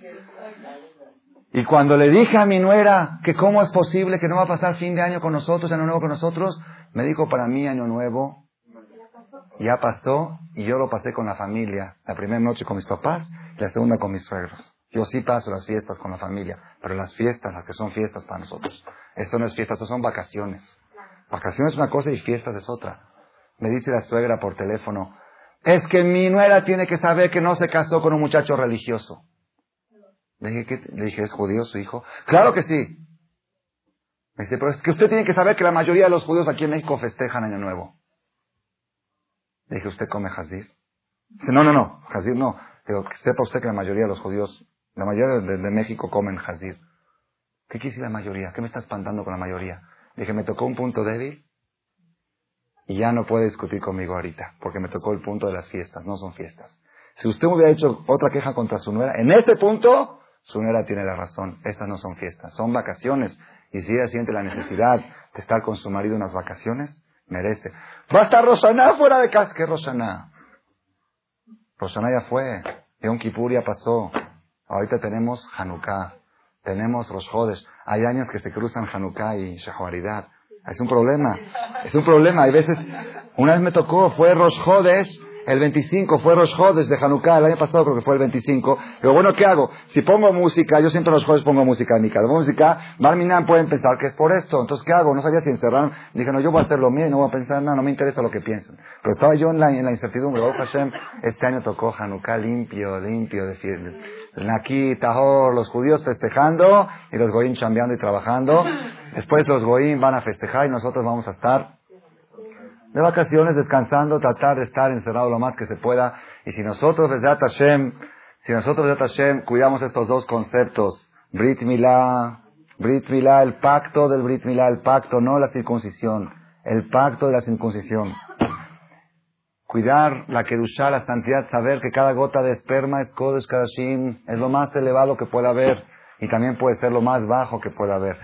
Speaker 1: Y cuando le dije a mi nuera que cómo es posible que no va a pasar fin de año con nosotros, año nuevo con nosotros, me dijo para mí año nuevo ya pasó y yo lo pasé con la familia. La primera noche con mis papás la segunda con mis suegros. Yo sí paso las fiestas con la familia, pero las fiestas, las que son fiestas para nosotros. Esto no es fiesta, esto son vacaciones. Vacaciones es una cosa y fiestas es otra. Me dice la suegra por teléfono, es que mi nuera tiene que saber que no se casó con un muchacho religioso. Le dije, le dije, ¿es judío su hijo? Claro que sí. Me dice, pero es que usted tiene que saber que la mayoría de los judíos aquí en México festejan Año Nuevo. Le dije, ¿usted come jazir? Dice, no, no, no, jazir no. Digo, que sepa usted que la mayoría de los judíos, la mayoría de, México comen jazir. ¿Qué decir la mayoría? ¿Qué me está espantando con la mayoría? Dije, me tocó un punto débil y ya no puede discutir conmigo ahorita, porque me tocó el punto de las fiestas, no son fiestas. Si usted me hubiera hecho otra queja contra su nuera, en ese punto, su nuera tiene la razón. Estas no son fiestas, son vacaciones. Y si ella siente la necesidad de estar con su marido en unas vacaciones, merece. Va a estar Rosana fuera de casa. ¿Qué Rosana? Rosana ya fue. Yom Kippur ya pasó. Ahorita tenemos Hanukkah. Tenemos Rosjodes. Hay años que se cruzan Hanukkah y Shahuaridad. Es un problema. Es un problema. Hay veces, una vez me tocó, fue Rosjodes el 25 fue Rosh desde Hanukkah, el año pasado creo que fue el 25. Pero bueno, ¿qué hago? Si pongo música, yo siempre los jueves pongo música en mi casa. Música, Barminan pueden pensar que es por esto. Entonces, ¿qué hago? No sabía si encerraron. Dije, no, yo voy a hacer lo mío y no voy a pensar nada, no me interesa lo que piensen. Pero estaba yo en la, en la incertidumbre. Baruch Hashem, este año tocó Hanukkah limpio, limpio, de fiesta. Naki, Tahor, los judíos festejando y los goyim chambeando y trabajando. Después los goyim van a festejar y nosotros vamos a estar de vacaciones, descansando, tratar de estar encerrado lo más que se pueda. Y si nosotros, desde Hashem, si nosotros, desde Hashem, cuidamos estos dos conceptos, Brit Milá, Brit Milá, el pacto del Brit Milá, el pacto, no la circuncisión, el pacto de la circuncisión. Cuidar la Kedushá, la santidad, saber que cada gota de esperma es Kodesh Kadashim, es lo más elevado que pueda haber y también puede ser lo más bajo que pueda haber.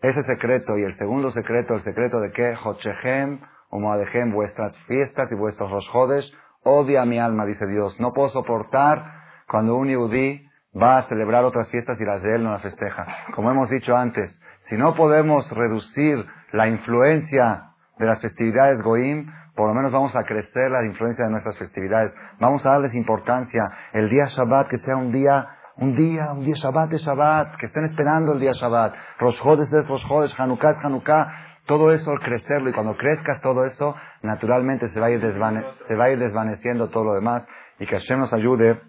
Speaker 1: Ese secreto y el segundo secreto, el secreto de que Hochehem como en vuestras fiestas y vuestros rosjodes, odia mi alma, dice Dios. No puedo soportar cuando un yudí va a celebrar otras fiestas y las de él no las festeja. Como hemos dicho antes, si no podemos reducir la influencia de las festividades Goim, por lo menos vamos a crecer la influencia de nuestras festividades. Vamos a darles importancia. El día Shabbat que sea un día, un día, un día Shabbat de Shabbat, que estén esperando el día Shabbat. Rosh es Rosh Hanukkah es Hanukkah. Todo eso, crecerlo, y cuando crezcas todo eso, naturalmente se va a ir, se va a ir desvaneciendo todo lo demás, y que Hashem nos ayude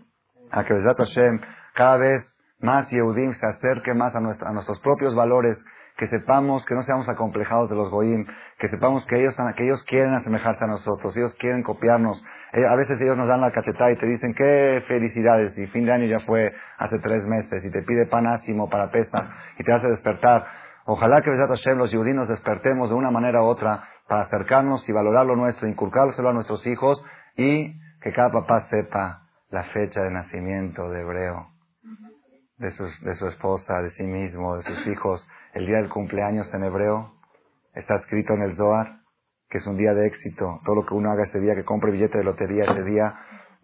Speaker 1: a que Hashem cada vez más Yehudim se acerque más a, a nuestros propios valores, que sepamos que no seamos acomplejados de los goyim, que sepamos que ellos, que ellos quieren asemejarse a nosotros, ellos quieren copiarnos. Eh, a veces ellos nos dan la cachetada y te dicen, qué felicidades, y fin de año ya fue hace tres meses, y te pide pan ácimo para pesa, y te hace despertar. Ojalá que Hashem, los Yehudim nos despertemos de una manera u otra para acercarnos y valorar lo nuestro, inculcárselo a nuestros hijos, y que cada papá sepa la fecha de nacimiento de hebreo, de, de su esposa, de sí mismo, de sus hijos el día del cumpleaños en hebreo, está escrito en el Zohar, que es un día de éxito. Todo lo que uno haga ese día, que compre billete de lotería ese día,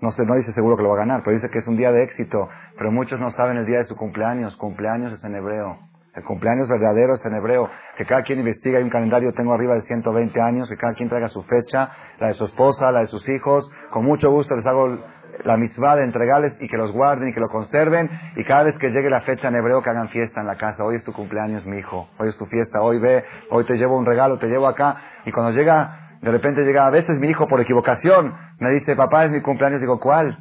Speaker 1: no sé, no dice seguro que lo va a ganar, pero dice que es un día de éxito. Pero muchos no saben el día de su cumpleaños. Cumpleaños es en hebreo. El cumpleaños verdadero es en hebreo. Que cada quien investiga. Hay un calendario, tengo arriba de 120 años, que cada quien traiga su fecha, la de su esposa, la de sus hijos. Con mucho gusto les hago la mitzvah de entregarles y que los guarden y que lo conserven y cada vez que llegue la fecha en hebreo que hagan fiesta en la casa. Hoy es tu cumpleaños, mi hijo. Hoy es tu fiesta. Hoy ve, hoy te llevo un regalo, te llevo acá. Y cuando llega, de repente llega, a veces mi hijo por equivocación me dice, papá, es mi cumpleaños. Digo, ¿cuál?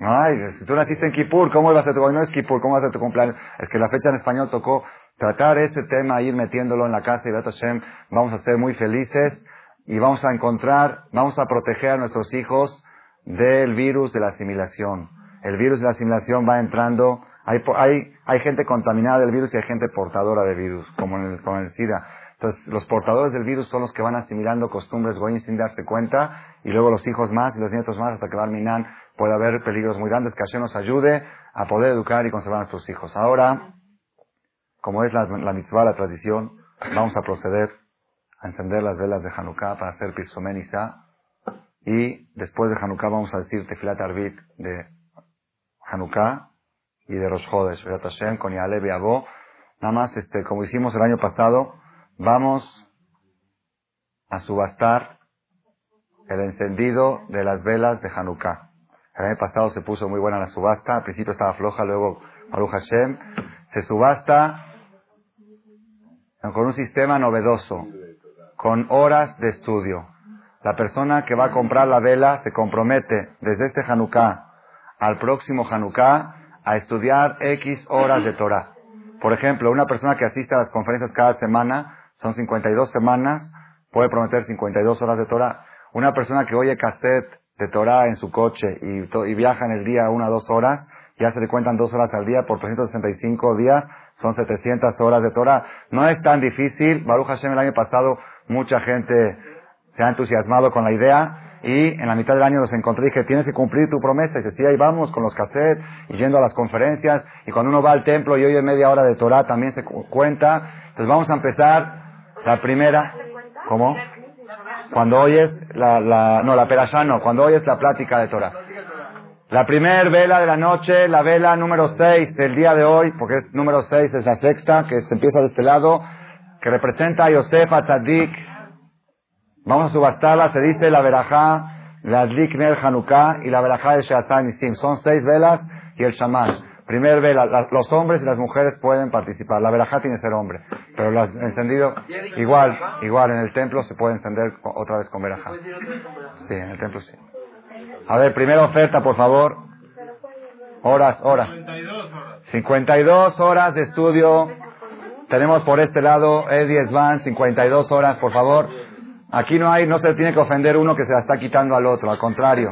Speaker 1: Ay, si tú naciste en Kippur, ¿cómo va a ser tu No es Kippur, ¿cómo va a ser tu cumpleaños? Es que la fecha en español tocó tratar ese tema, ir metiéndolo en la casa y Hashem, vamos a ser muy felices y vamos a encontrar, vamos a proteger a nuestros hijos del virus de la asimilación. El virus de la asimilación va entrando, hay, hay, hay gente contaminada del virus y hay gente portadora del virus, como en el, SIDA. Entonces, los portadores del virus son los que van asimilando costumbres goyim sin darse cuenta, y luego los hijos más y los nietos más hasta que va Minan. Puede haber peligros muy grandes que Hashem nos ayude a poder educar y conservar a nuestros hijos. Ahora, como es la, la mitzvah, la tradición, vamos a proceder a encender las velas de Hanukkah para hacer Pirsomen y después de Hanukkah vamos a decir Tefilat Arvit de Hanukkah y de Rosh Chodesh, Hashem, con Yale Beabo. Nada más, este, como hicimos el año pasado, vamos a subastar el encendido de las velas de Hanukkah. El año pasado se puso muy buena la subasta, al principio estaba floja, luego Baruch Hashem. Se subasta con un sistema novedoso, con horas de estudio. La persona que va a comprar la vela se compromete desde este Hanukkah al próximo Hanukkah a estudiar X horas de Torah. Por ejemplo, una persona que asiste a las conferencias cada semana, son 52 semanas, puede prometer 52 horas de Torah. Una persona que oye cassette de Torah en su coche y, viaja en el día una o dos horas, ya se le cuentan dos horas al día por 365 días, son 700 horas de Torah. No es tan difícil. Baruch Hashem el año pasado mucha gente se ha entusiasmado con la idea y en la mitad del año nos encontré y dije, tienes que cumplir tu promesa. Y decía, ahí vamos con los cassettes y yendo a las conferencias. Y cuando uno va al templo y oye media hora de Torah también se cuenta. Entonces vamos a empezar la primera. ¿Cómo? Cuando oyes la, la no, la perashá no, cuando oyes la plática de Torah. La primer vela de la noche, la vela número 6 del día de hoy, porque es número 6, es la sexta, que se empieza de este lado, que representa a Yosef Tzadik, Vamos a subastarla, se dice la verajá, la Dlikner Hanukkah y la verajá de Sheatan Nisim. Son seis velas y el Shamash. Primer vela, los hombres y las mujeres pueden participar. La verajá tiene que ser hombre. Pero las encendido, igual, igual en el templo se puede encender otra vez con verajá. Sí, en el templo sí. A ver, primera oferta, por favor. Horas, horas. 52 horas de estudio. Tenemos por este lado Eddie Svan, 52 horas, por favor. Aquí no hay, no se tiene que ofender uno que se la está quitando al otro, al contrario.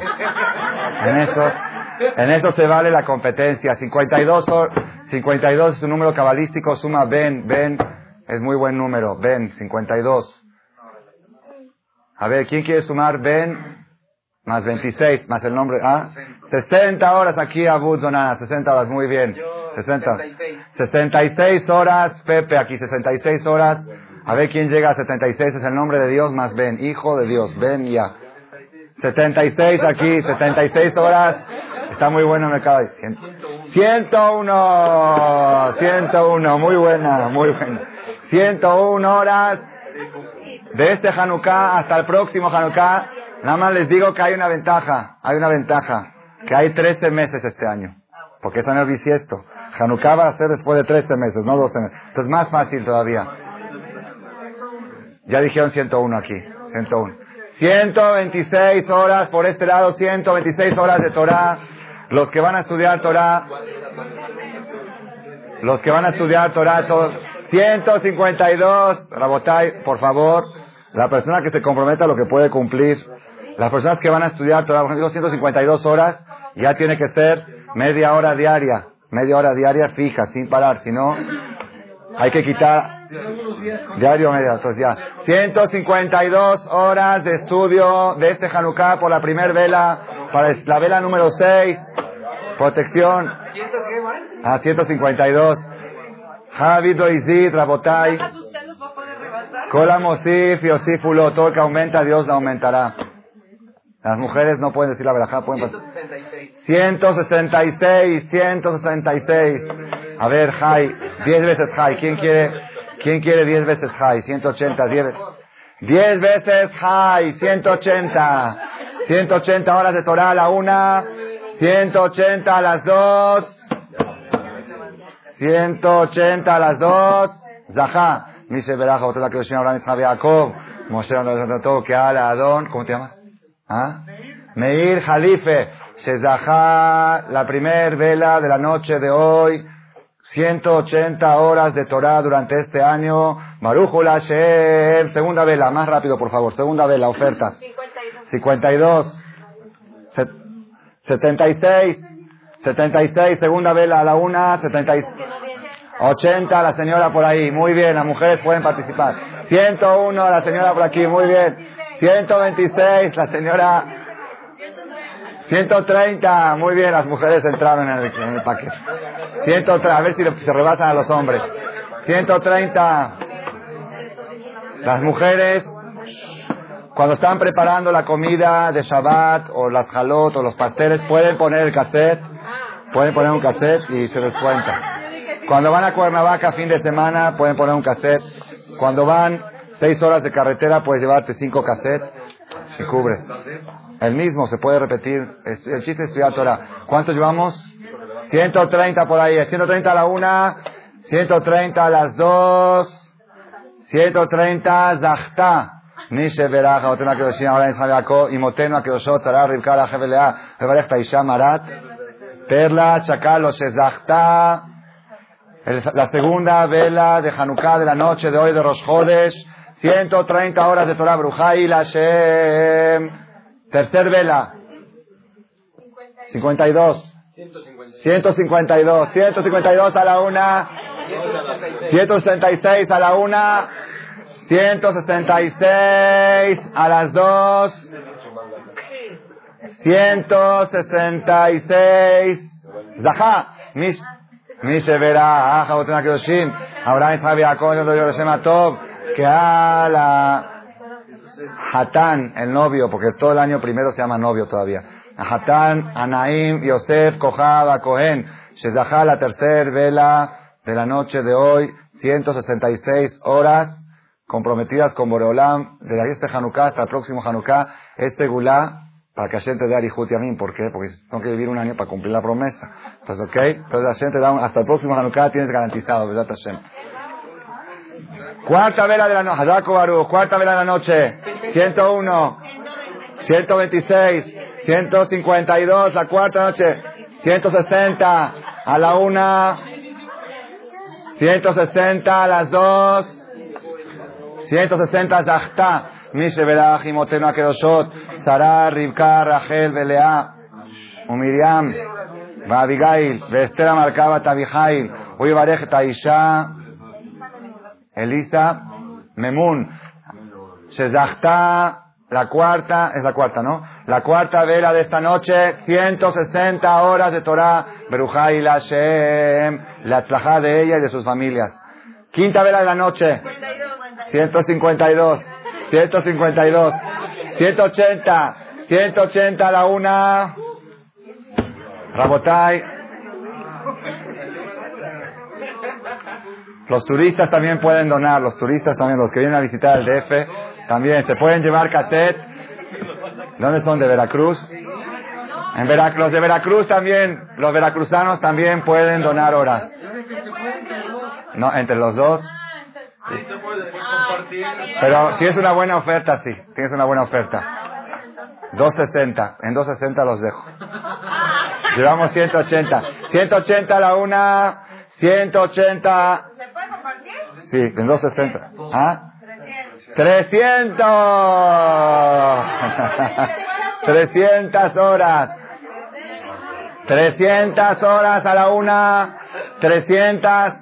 Speaker 1: En eso, en eso se vale la competencia. 52, 52 es un número cabalístico, suma Ben, Ben es muy buen número, Ben, 52. A ver, ¿quién quiere sumar Ben? Más 26, más el nombre, ¿ah? 60 horas aquí a Budzonana, 60 horas, muy bien. 60. 66 horas, Pepe, aquí 66 horas. A ver quién llega a 76, es el nombre de Dios más ven, hijo de Dios, ven ya. 76 aquí, 76 horas. Está muy bueno me cae. 101. 101. Muy buena, muy buena. 101 horas de este Hanukkah hasta el próximo Hanukkah. Nada más les digo que hay una ventaja. Hay una ventaja. Que hay 13 meses este año. Porque es año bisiesto. Hanukkah va a ser después de 13 meses, no 12 meses. Entonces más fácil todavía. Ya dijeron 101 aquí. 101. 126 horas por este lado, 126 horas de Torah. Los que van a estudiar Torah, los que van a estudiar Torah, todos, 152, Rabotai, por favor, la persona que se comprometa a lo que puede cumplir, las personas que van a estudiar Torah, por ejemplo, 152 horas, ya tiene que ser media hora diaria, media hora diaria fija, sin parar, si no, hay que quitar diario media, entonces ya. 152 horas de estudio de este Hanukkah por la primer vela, para la vela número 6, protección. A 152. Javi Doizit, Rabotai. Kola Mosif y Osifulo, todo el que aumenta, Dios lo aumentará. Las mujeres no pueden decir la verdad, pueden 166, 166. A ver, Jai, 10 veces Jai. ¿Quién quiere, quién quiere 10 veces Jai? 180, 10 veces. 10 veces Jai, 180. 180 horas de Torah a la una. 180 a las dos. 180 a las dos. Zahá. Mise Beraja, Botella Kedoshim Abraham Isaac Jacob. Moshe todo que ala Adón. ¿Cómo te llamas? ¿Ah? Meir Jalife. Shezahá, la primer vela de la noche de hoy. 180 horas de Torah durante este año. Marujula Hashem. Segunda vela, más rápido por favor. Segunda vela, ofertas. 52. 76. 76, segunda vela a la una. 76. 80, la señora por ahí. Muy bien, las mujeres pueden participar. 101, la señora por aquí. Muy bien. 126, la señora. 130, muy bien, las mujeres entraron en el, paquete. 130, a ver si se rebasan a los hombres. 130, las mujeres, cuando están preparando la comida de Shabbat, o las jalot, o los pasteles, pueden poner el cassette, pueden poner un cassette y se les cuenta. Cuando van a Cuernavaca fin de semana, pueden poner un cassette. Cuando van seis horas de carretera, puedes llevarte cinco cassettes y cubres. El mismo se puede repetir. El chiste es estudiar Torah. ¿Cuántos llevamos? 130 por ahí. 130 a la una, 130 a las dos, 130 zahta. Nishe veraja, otena kedoshim, ahora en Javiaco, y motena kedoshot, tzara, ribka, la jevelea, revarech taisha, marat, perla, chakalo, shezahta. La segunda vela de Hanukkah de la noche de hoy de Rosh Chodesh, 130 horas de Torah Brujai Hashem. Tercer vela. 52. 152. 152 a la una. 166 a la una. 166 a las dos. 166. Zahá. Mish. Mishe verá. Aja, Botena Kedoshim. Abraham Isaac Jacob. Yoshem Atov. Que a la. Hatán, el novio, porque todo el año primero se llama novio todavía. Hatán, Anaim, Yosef, Kohaba, Cohen, Shezahá, la tercera vela de la noche de hoy, 166 horas comprometidas con Boreolam, desde este Hanukkah hasta el próximo Hanukkah, este Gulá, para que la gente dé Arihut Yamin. ¿Por qué? Porque tengo que vivir un año para cumplir la promesa. Entonces, ¿ok? Entonces la gente da un, hasta el próximo Hanukkah tienes garantizado, ¿verdad, Hashem? Cuarta vela de la noche, cuarta vela de la noche, 101, 126, 152, la cuarta noche, 160, a la una, 160 a las dos, 160 Zahta, Mishe Belach, Imotenu Akedoshot, Sarah, Rivka, Rachel, Belea, Umiriam, Abigail, Vestera Marcaba, Tabijail, Uibarej, Taisha, Elisa, Memun, Shezachta, la cuarta, es la cuarta, ¿no? La cuarta vela de esta noche, 160 horas de Torah, Berujai Lashem, la tlajá de ella y de sus familias. Quinta vela de la noche, 152, 152, 180, 180 a la una, Rabotai. Los turistas también pueden donar, los turistas también, los que vienen a visitar el DF, también se pueden llevar cassette. ¿Dónde son? ¿De Veracruz? En Veracruz, los de Veracruz también, los veracruzanos también pueden donar horas. No, entre los dos. Pero si es una buena oferta, sí, tienes una buena oferta. 260, en 260 los dejo. Llevamos 180. 180 a la una, 180. Sí, en 260. ¿Ah? 300. 300 horas. 300 horas a la una, 300.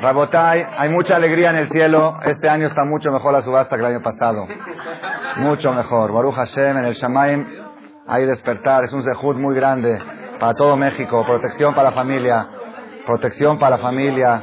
Speaker 1: Rabotai, hay mucha alegría en el cielo. Este año está mucho mejor la subasta que el año pasado. Mucho mejor. Baruch Hashem, en el Shamaim hay despertar. Es un zehut muy grande para todo México. Protección para la familia. Protección para la familia.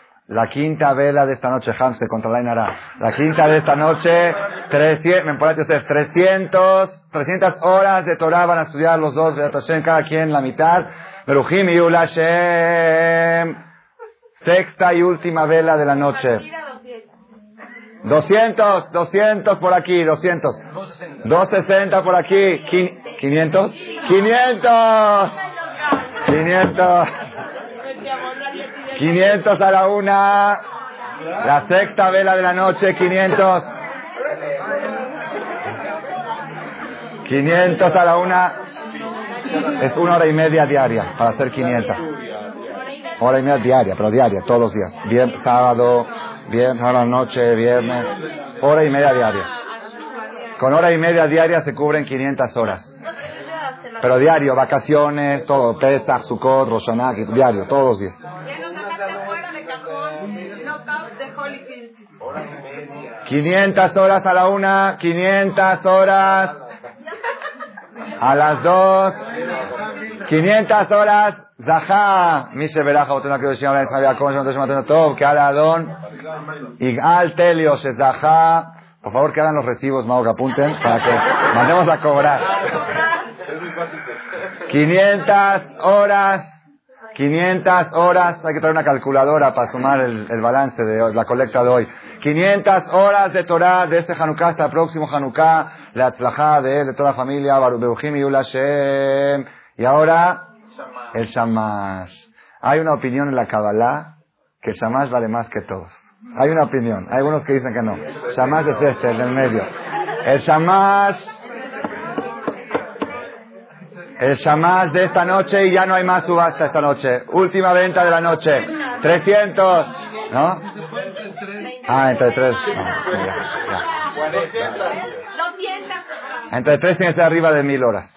Speaker 1: la quinta vela de esta noche, Hamse contra la Inara. La quinta de esta noche, 300, me ser 300, 300 horas de Torah van a estudiar los dos, de cada quien la mitad. Meruhim y Ulashem. Sexta y última vela de la noche. 200, 200 por aquí, 200. 260 por aquí, 500. 500. 500. 500 a la una. La sexta vela de la noche, 500. 500 a la una. Es una hora y media diaria para hacer 500. Hora y media diaria, pero diaria, todos los días. Bien, sábado, viernes, a la noche, viernes. Hora y media diaria. Con hora y media diaria se cubren 500 horas. Pero diario, vacaciones, todo, Pesach, Sukkot, Roshaná, diario, todos los días. 500 horas a la una, 500 horas a las dos, 500 horas, Zahá, Mise Beraja, que decía ahora en Javier Cómo se llama todo, que ala Adón, y al Telios, Zahá, por favor que hagan los recibos, Mau, que apunten, para que mandemos a cobrar. 500 horas, 500 horas, hay que traer una calculadora para sumar el, balance de hoy, la colecta de hoy. 500 horas de Torah de este Hanukkah hasta el próximo Hanukkah, la atzlajá de toda la familia, Baruch y Ulashem. Y ahora, el Shamash. Hay una opinión en la Kabbalah que el Shamash vale más que todos. Hay una opinión. Hay algunos que dicen que no. Shamash es este, el del medio. El Shamash el Shamash de esta noche y ya no hay más subasta esta noche. Última venta de la noche. 300. ¿No? Ah, entre tres. Entre tres tiene que ser arriba de mil horas.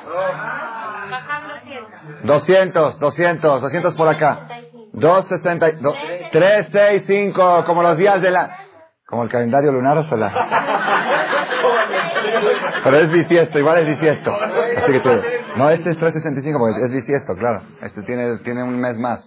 Speaker 1: 200, 200, 200 por acá. 260, 365, como los días de la... Como el calendario lunar o solar. Pero es bisiesto, igual es bisiesto. Así que no, este es 365 porque es bisiesto, claro. Este tiene, tiene un mes más.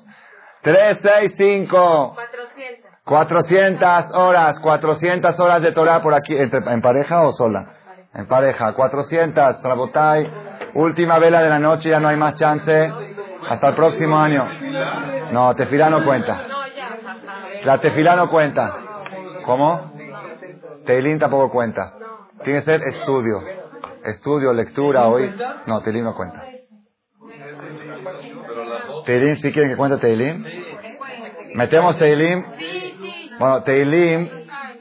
Speaker 1: 365. 400. 400 horas, 400 horas de Torah por aquí, ¿en pareja o sola? En pareja, 400, Trabotay, última vela de la noche, ya no hay más chance, hasta el próximo año. No, tefilá no cuenta. La tefilá no cuenta. ¿Cómo? Teilín tampoco cuenta. Tiene que ser estudio. Estudio, lectura, hoy. No, Teilín no cuenta. ¿Teilín sí quieren que cuente Teilín? ¿Metemos Teilín? Bueno, Teilim,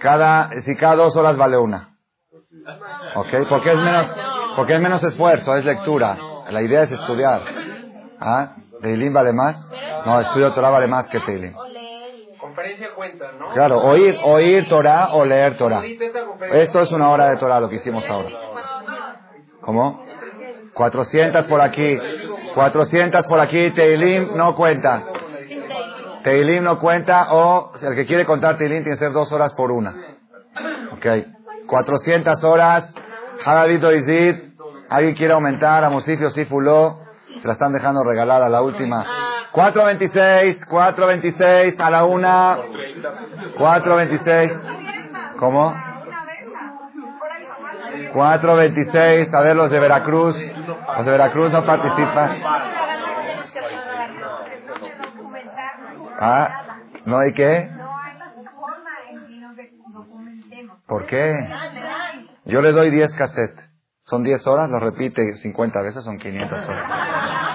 Speaker 1: cada, si cada dos horas vale una. ¿Ok? Porque es menos, porque es menos esfuerzo, es lectura. La idea es estudiar. ¿Ah? ¿Teilim vale más? No, estudio Torah vale más que Teilim.
Speaker 2: Conferencia cuenta, ¿no?
Speaker 1: Claro, oír, oír Torah o leer Torah. Esto es una hora de Torah, lo que hicimos ahora. ¿Cómo? 400 por aquí. 400 por aquí, Teilim no cuenta. Teilim no cuenta o el que quiere contar Teilim tiene que ser dos horas por una. Ok. 400 horas. Jaravito Izid. ¿Alguien quiere aumentar a Musifio Sifuló? Se la están dejando regalada la última. 4.26, 4.26 a la una. 4.26. ¿Cómo? 4.26. A ver los de Veracruz. Los de Veracruz no participan. Ah, ¿no hay qué? ¿Por qué? Yo le doy 10 cassettes. Son 10 horas, lo repite 50 veces, son 500 horas.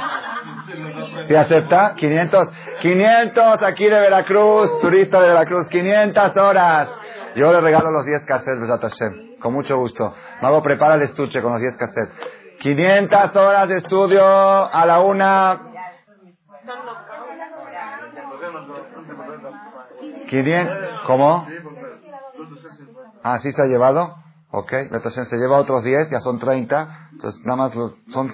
Speaker 1: ¿Sí acepta? 500. 500 aquí de Veracruz, turista de Veracruz, 500 horas. Yo le regalo los 10 cassettes, Hashem, con mucho gusto. Mago, prepara el estuche con los 10 cassettes. 500 horas de estudio a la una. 500, ¿cómo? Ah, ¿sí se ha llevado? Ok, se lleva otros 10, ya son 30. Entonces, nada más son,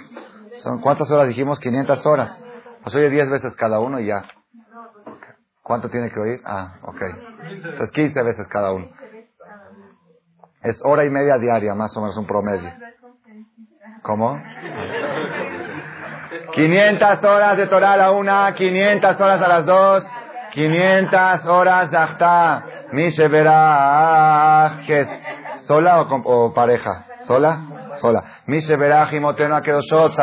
Speaker 1: son, ¿cuántas horas dijimos? 500 horas. Pues oye 10 veces cada uno y ya. ¿Cuánto tiene que oír? Ah, ok. Entonces, 15 veces cada uno. Es hora y media diaria, más o menos un promedio. ¿Cómo? 500 horas de Torah a la una, 500 horas a las dos, 500 horas de Achtá. Mishe ¿Qué es? ¿Sola o, pareja? ¿Sola? Sola. Mishe Beraj y Motena Kedoshot,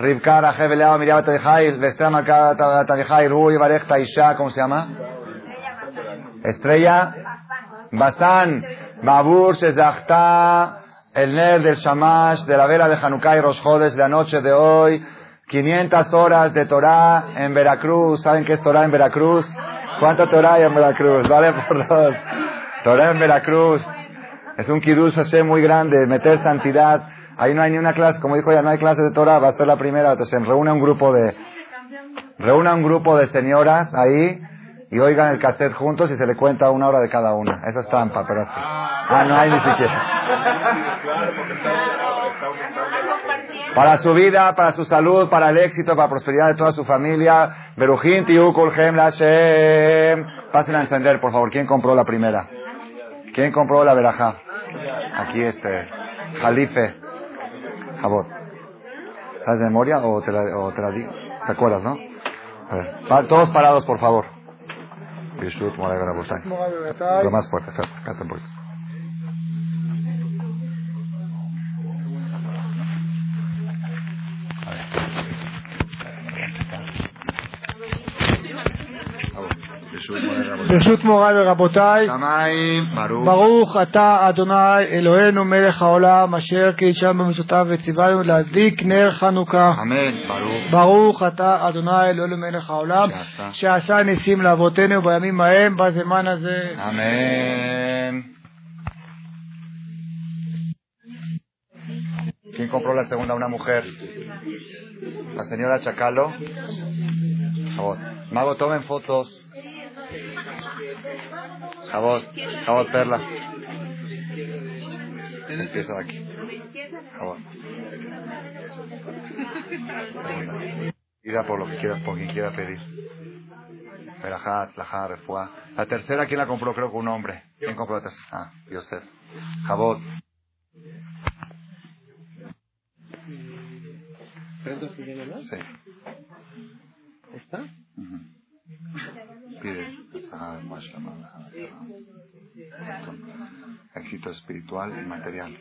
Speaker 1: Rivkara, Jebeleao, Miriam Tavijail, Vestra Marcada Tavijail, Rui, Barej, Taisha, ¿cómo se llama? Estrella. Basán, Babur, Shezachta, el Ner del Shamash, de la vela de Hanukkah y Rosjodes de la noche de hoy. 500 horas de Torah en Veracruz. ¿Saben qué es Torah en Veracruz? ¿Cuánto Torah hay en Veracruz? Vale por dos. Torah en Veracruz. Es un Kiddush Hashem muy grande, meter santidad. Ahí no hay ni una clase, como dijo ya, no hay clase de Torah, va a ser la primera. Entonces reúne un grupo de, reúne un grupo de señoras ahí y oigan el cassette juntos y se le cuenta una hora de cada una. Eso es trampa, pero Ah, no hay ni siquiera. Para su vida, para su salud, para el éxito, para la prosperidad de toda su familia. Berujin Tiukulhem Lashem. Pasen a encender, por favor. ¿Quién compró la primera? ¿Quién compró la verajá? Aquí este. Jalife. Jabot. ¿Sabes de memoria o te la, o te la digo? ¿Te acuerdas, no? A ver. Todos parados, por favor. Lo más fuerte, un poquito.
Speaker 3: ברשות מוריי ורבותיי, ברוך אתה אדוני אלוהינו מלך העולם אשר קידשם במצוותיו וציוונו להדליק נר חנוכה.
Speaker 1: אמן,
Speaker 3: ברוך. ברוך אתה אדוני אלוהינו מלך העולם שעשה ניסים לאבותינו בימים ההם בזמן הזה.
Speaker 1: אמן. ¿Quién compró la segunda? Una mujer. La señora Chacalo. Mago, tomen fotos. Jabot, Jabot Perla. Empieza de aquí. Jabot. Pida por lo que quieras, por quien quiera pedir. Verajat, Lajá, Refuá. La tercera, ¿quién la compró? Creo que un hombre. ¿Quién compró la tercera? Ah, Yosef. Jabot. Sí.
Speaker 3: ¿Está?
Speaker 1: Pide éxito espiritual y material.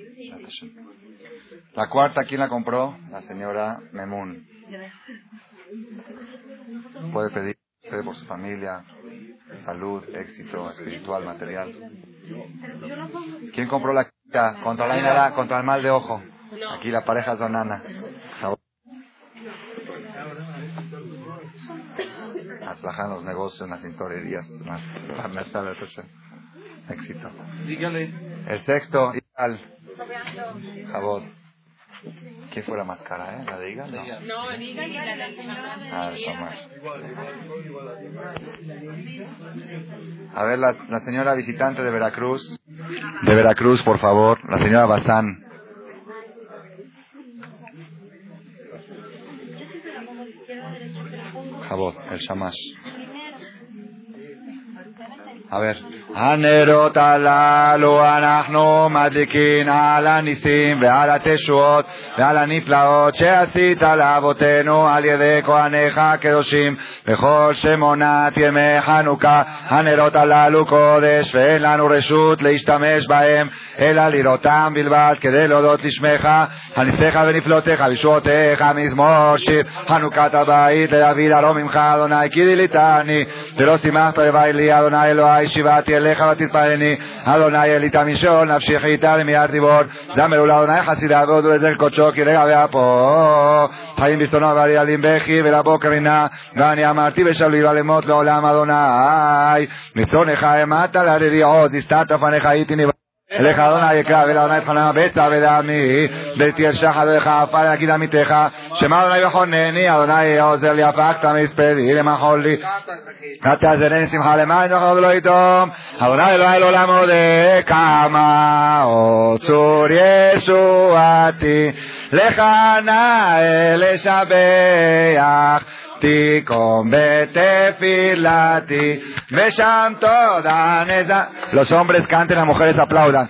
Speaker 1: La cuarta, ¿quién la compró? La señora Memun. Puede pedir, por su familia, salud, éxito espiritual, material. ¿Quién compró la quinta? Contra la inara, contra el mal de ojo. Aquí la pareja es Donana. En los negocios, en las tintorerías, la Éxito.
Speaker 3: Dígale.
Speaker 1: El sexto, ideal. Jabot. ¿Quién fue la más cara, eh? ¿La de Iga? No, no Iga y la de Ah, más. A ver, la, la señora visitante de Veracruz. De Veracruz, por favor. La señora Bazán. favor, el Shamash. A ver. הנרות הללו אנחנו מדליקין על הניסים ועל התשועות ועל הנפלאות שעשית לאבותינו על ידי כהניך הקדושים בכל שמונת ימי חנוכה. הנרות הללו קודש ואין לנו רשות להשתמש בהם אלא לראותם בלבד כדי להודות לשמך, הניסיך ונפלאותיך וישועותיך מזמור שיר חנוכת הבית לדוד הלא ממך אדוני כי דיליתני ולא שימחת לבית לי אדוני אלוהי שיבעתי אליך ותתפלני אדוני אלי תמישון נפשי חיתה למיד ריבון. זמרו לאדוני חסידה והודו לזר קודשו כי רגע ואפו חיים ברצונו ואריאלים בכי ולבוקר הנה ואני אמרתי בשבלי ולמות לעולם אדוני מצונך האמרת לרריעות נסתרת פניך הייתי נבא אליך אדוני יקרא ולאדוני אתחנן בצע ביתי אשחד לך עפר להגיד עמיתך שמע אדוני וחונני אדוני עוזר לי הפקת מספדי למחול לי. אתה זרני שמחה למען וכל לא יתום? אדוני אלוהי לעולם עודה כמה או צור ישועתי לך נאה לשבח Los hombres canten, las mujeres aplaudan.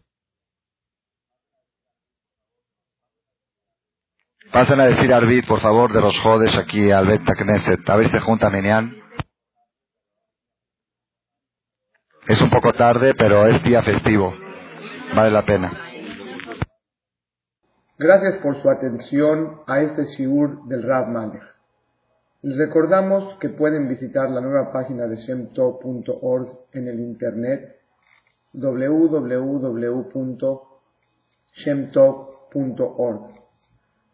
Speaker 1: Pasen a decir Arbit, por favor, de los Jodes aquí al Bet Knesset. A ver si junta Minyan. Es un poco tarde, pero es día festivo. Vale la pena.
Speaker 3: Gracias por su atención a este shiur del Rav Malech. Les recordamos que pueden visitar la nueva página de shemtov.org en el internet www.shemtov.org.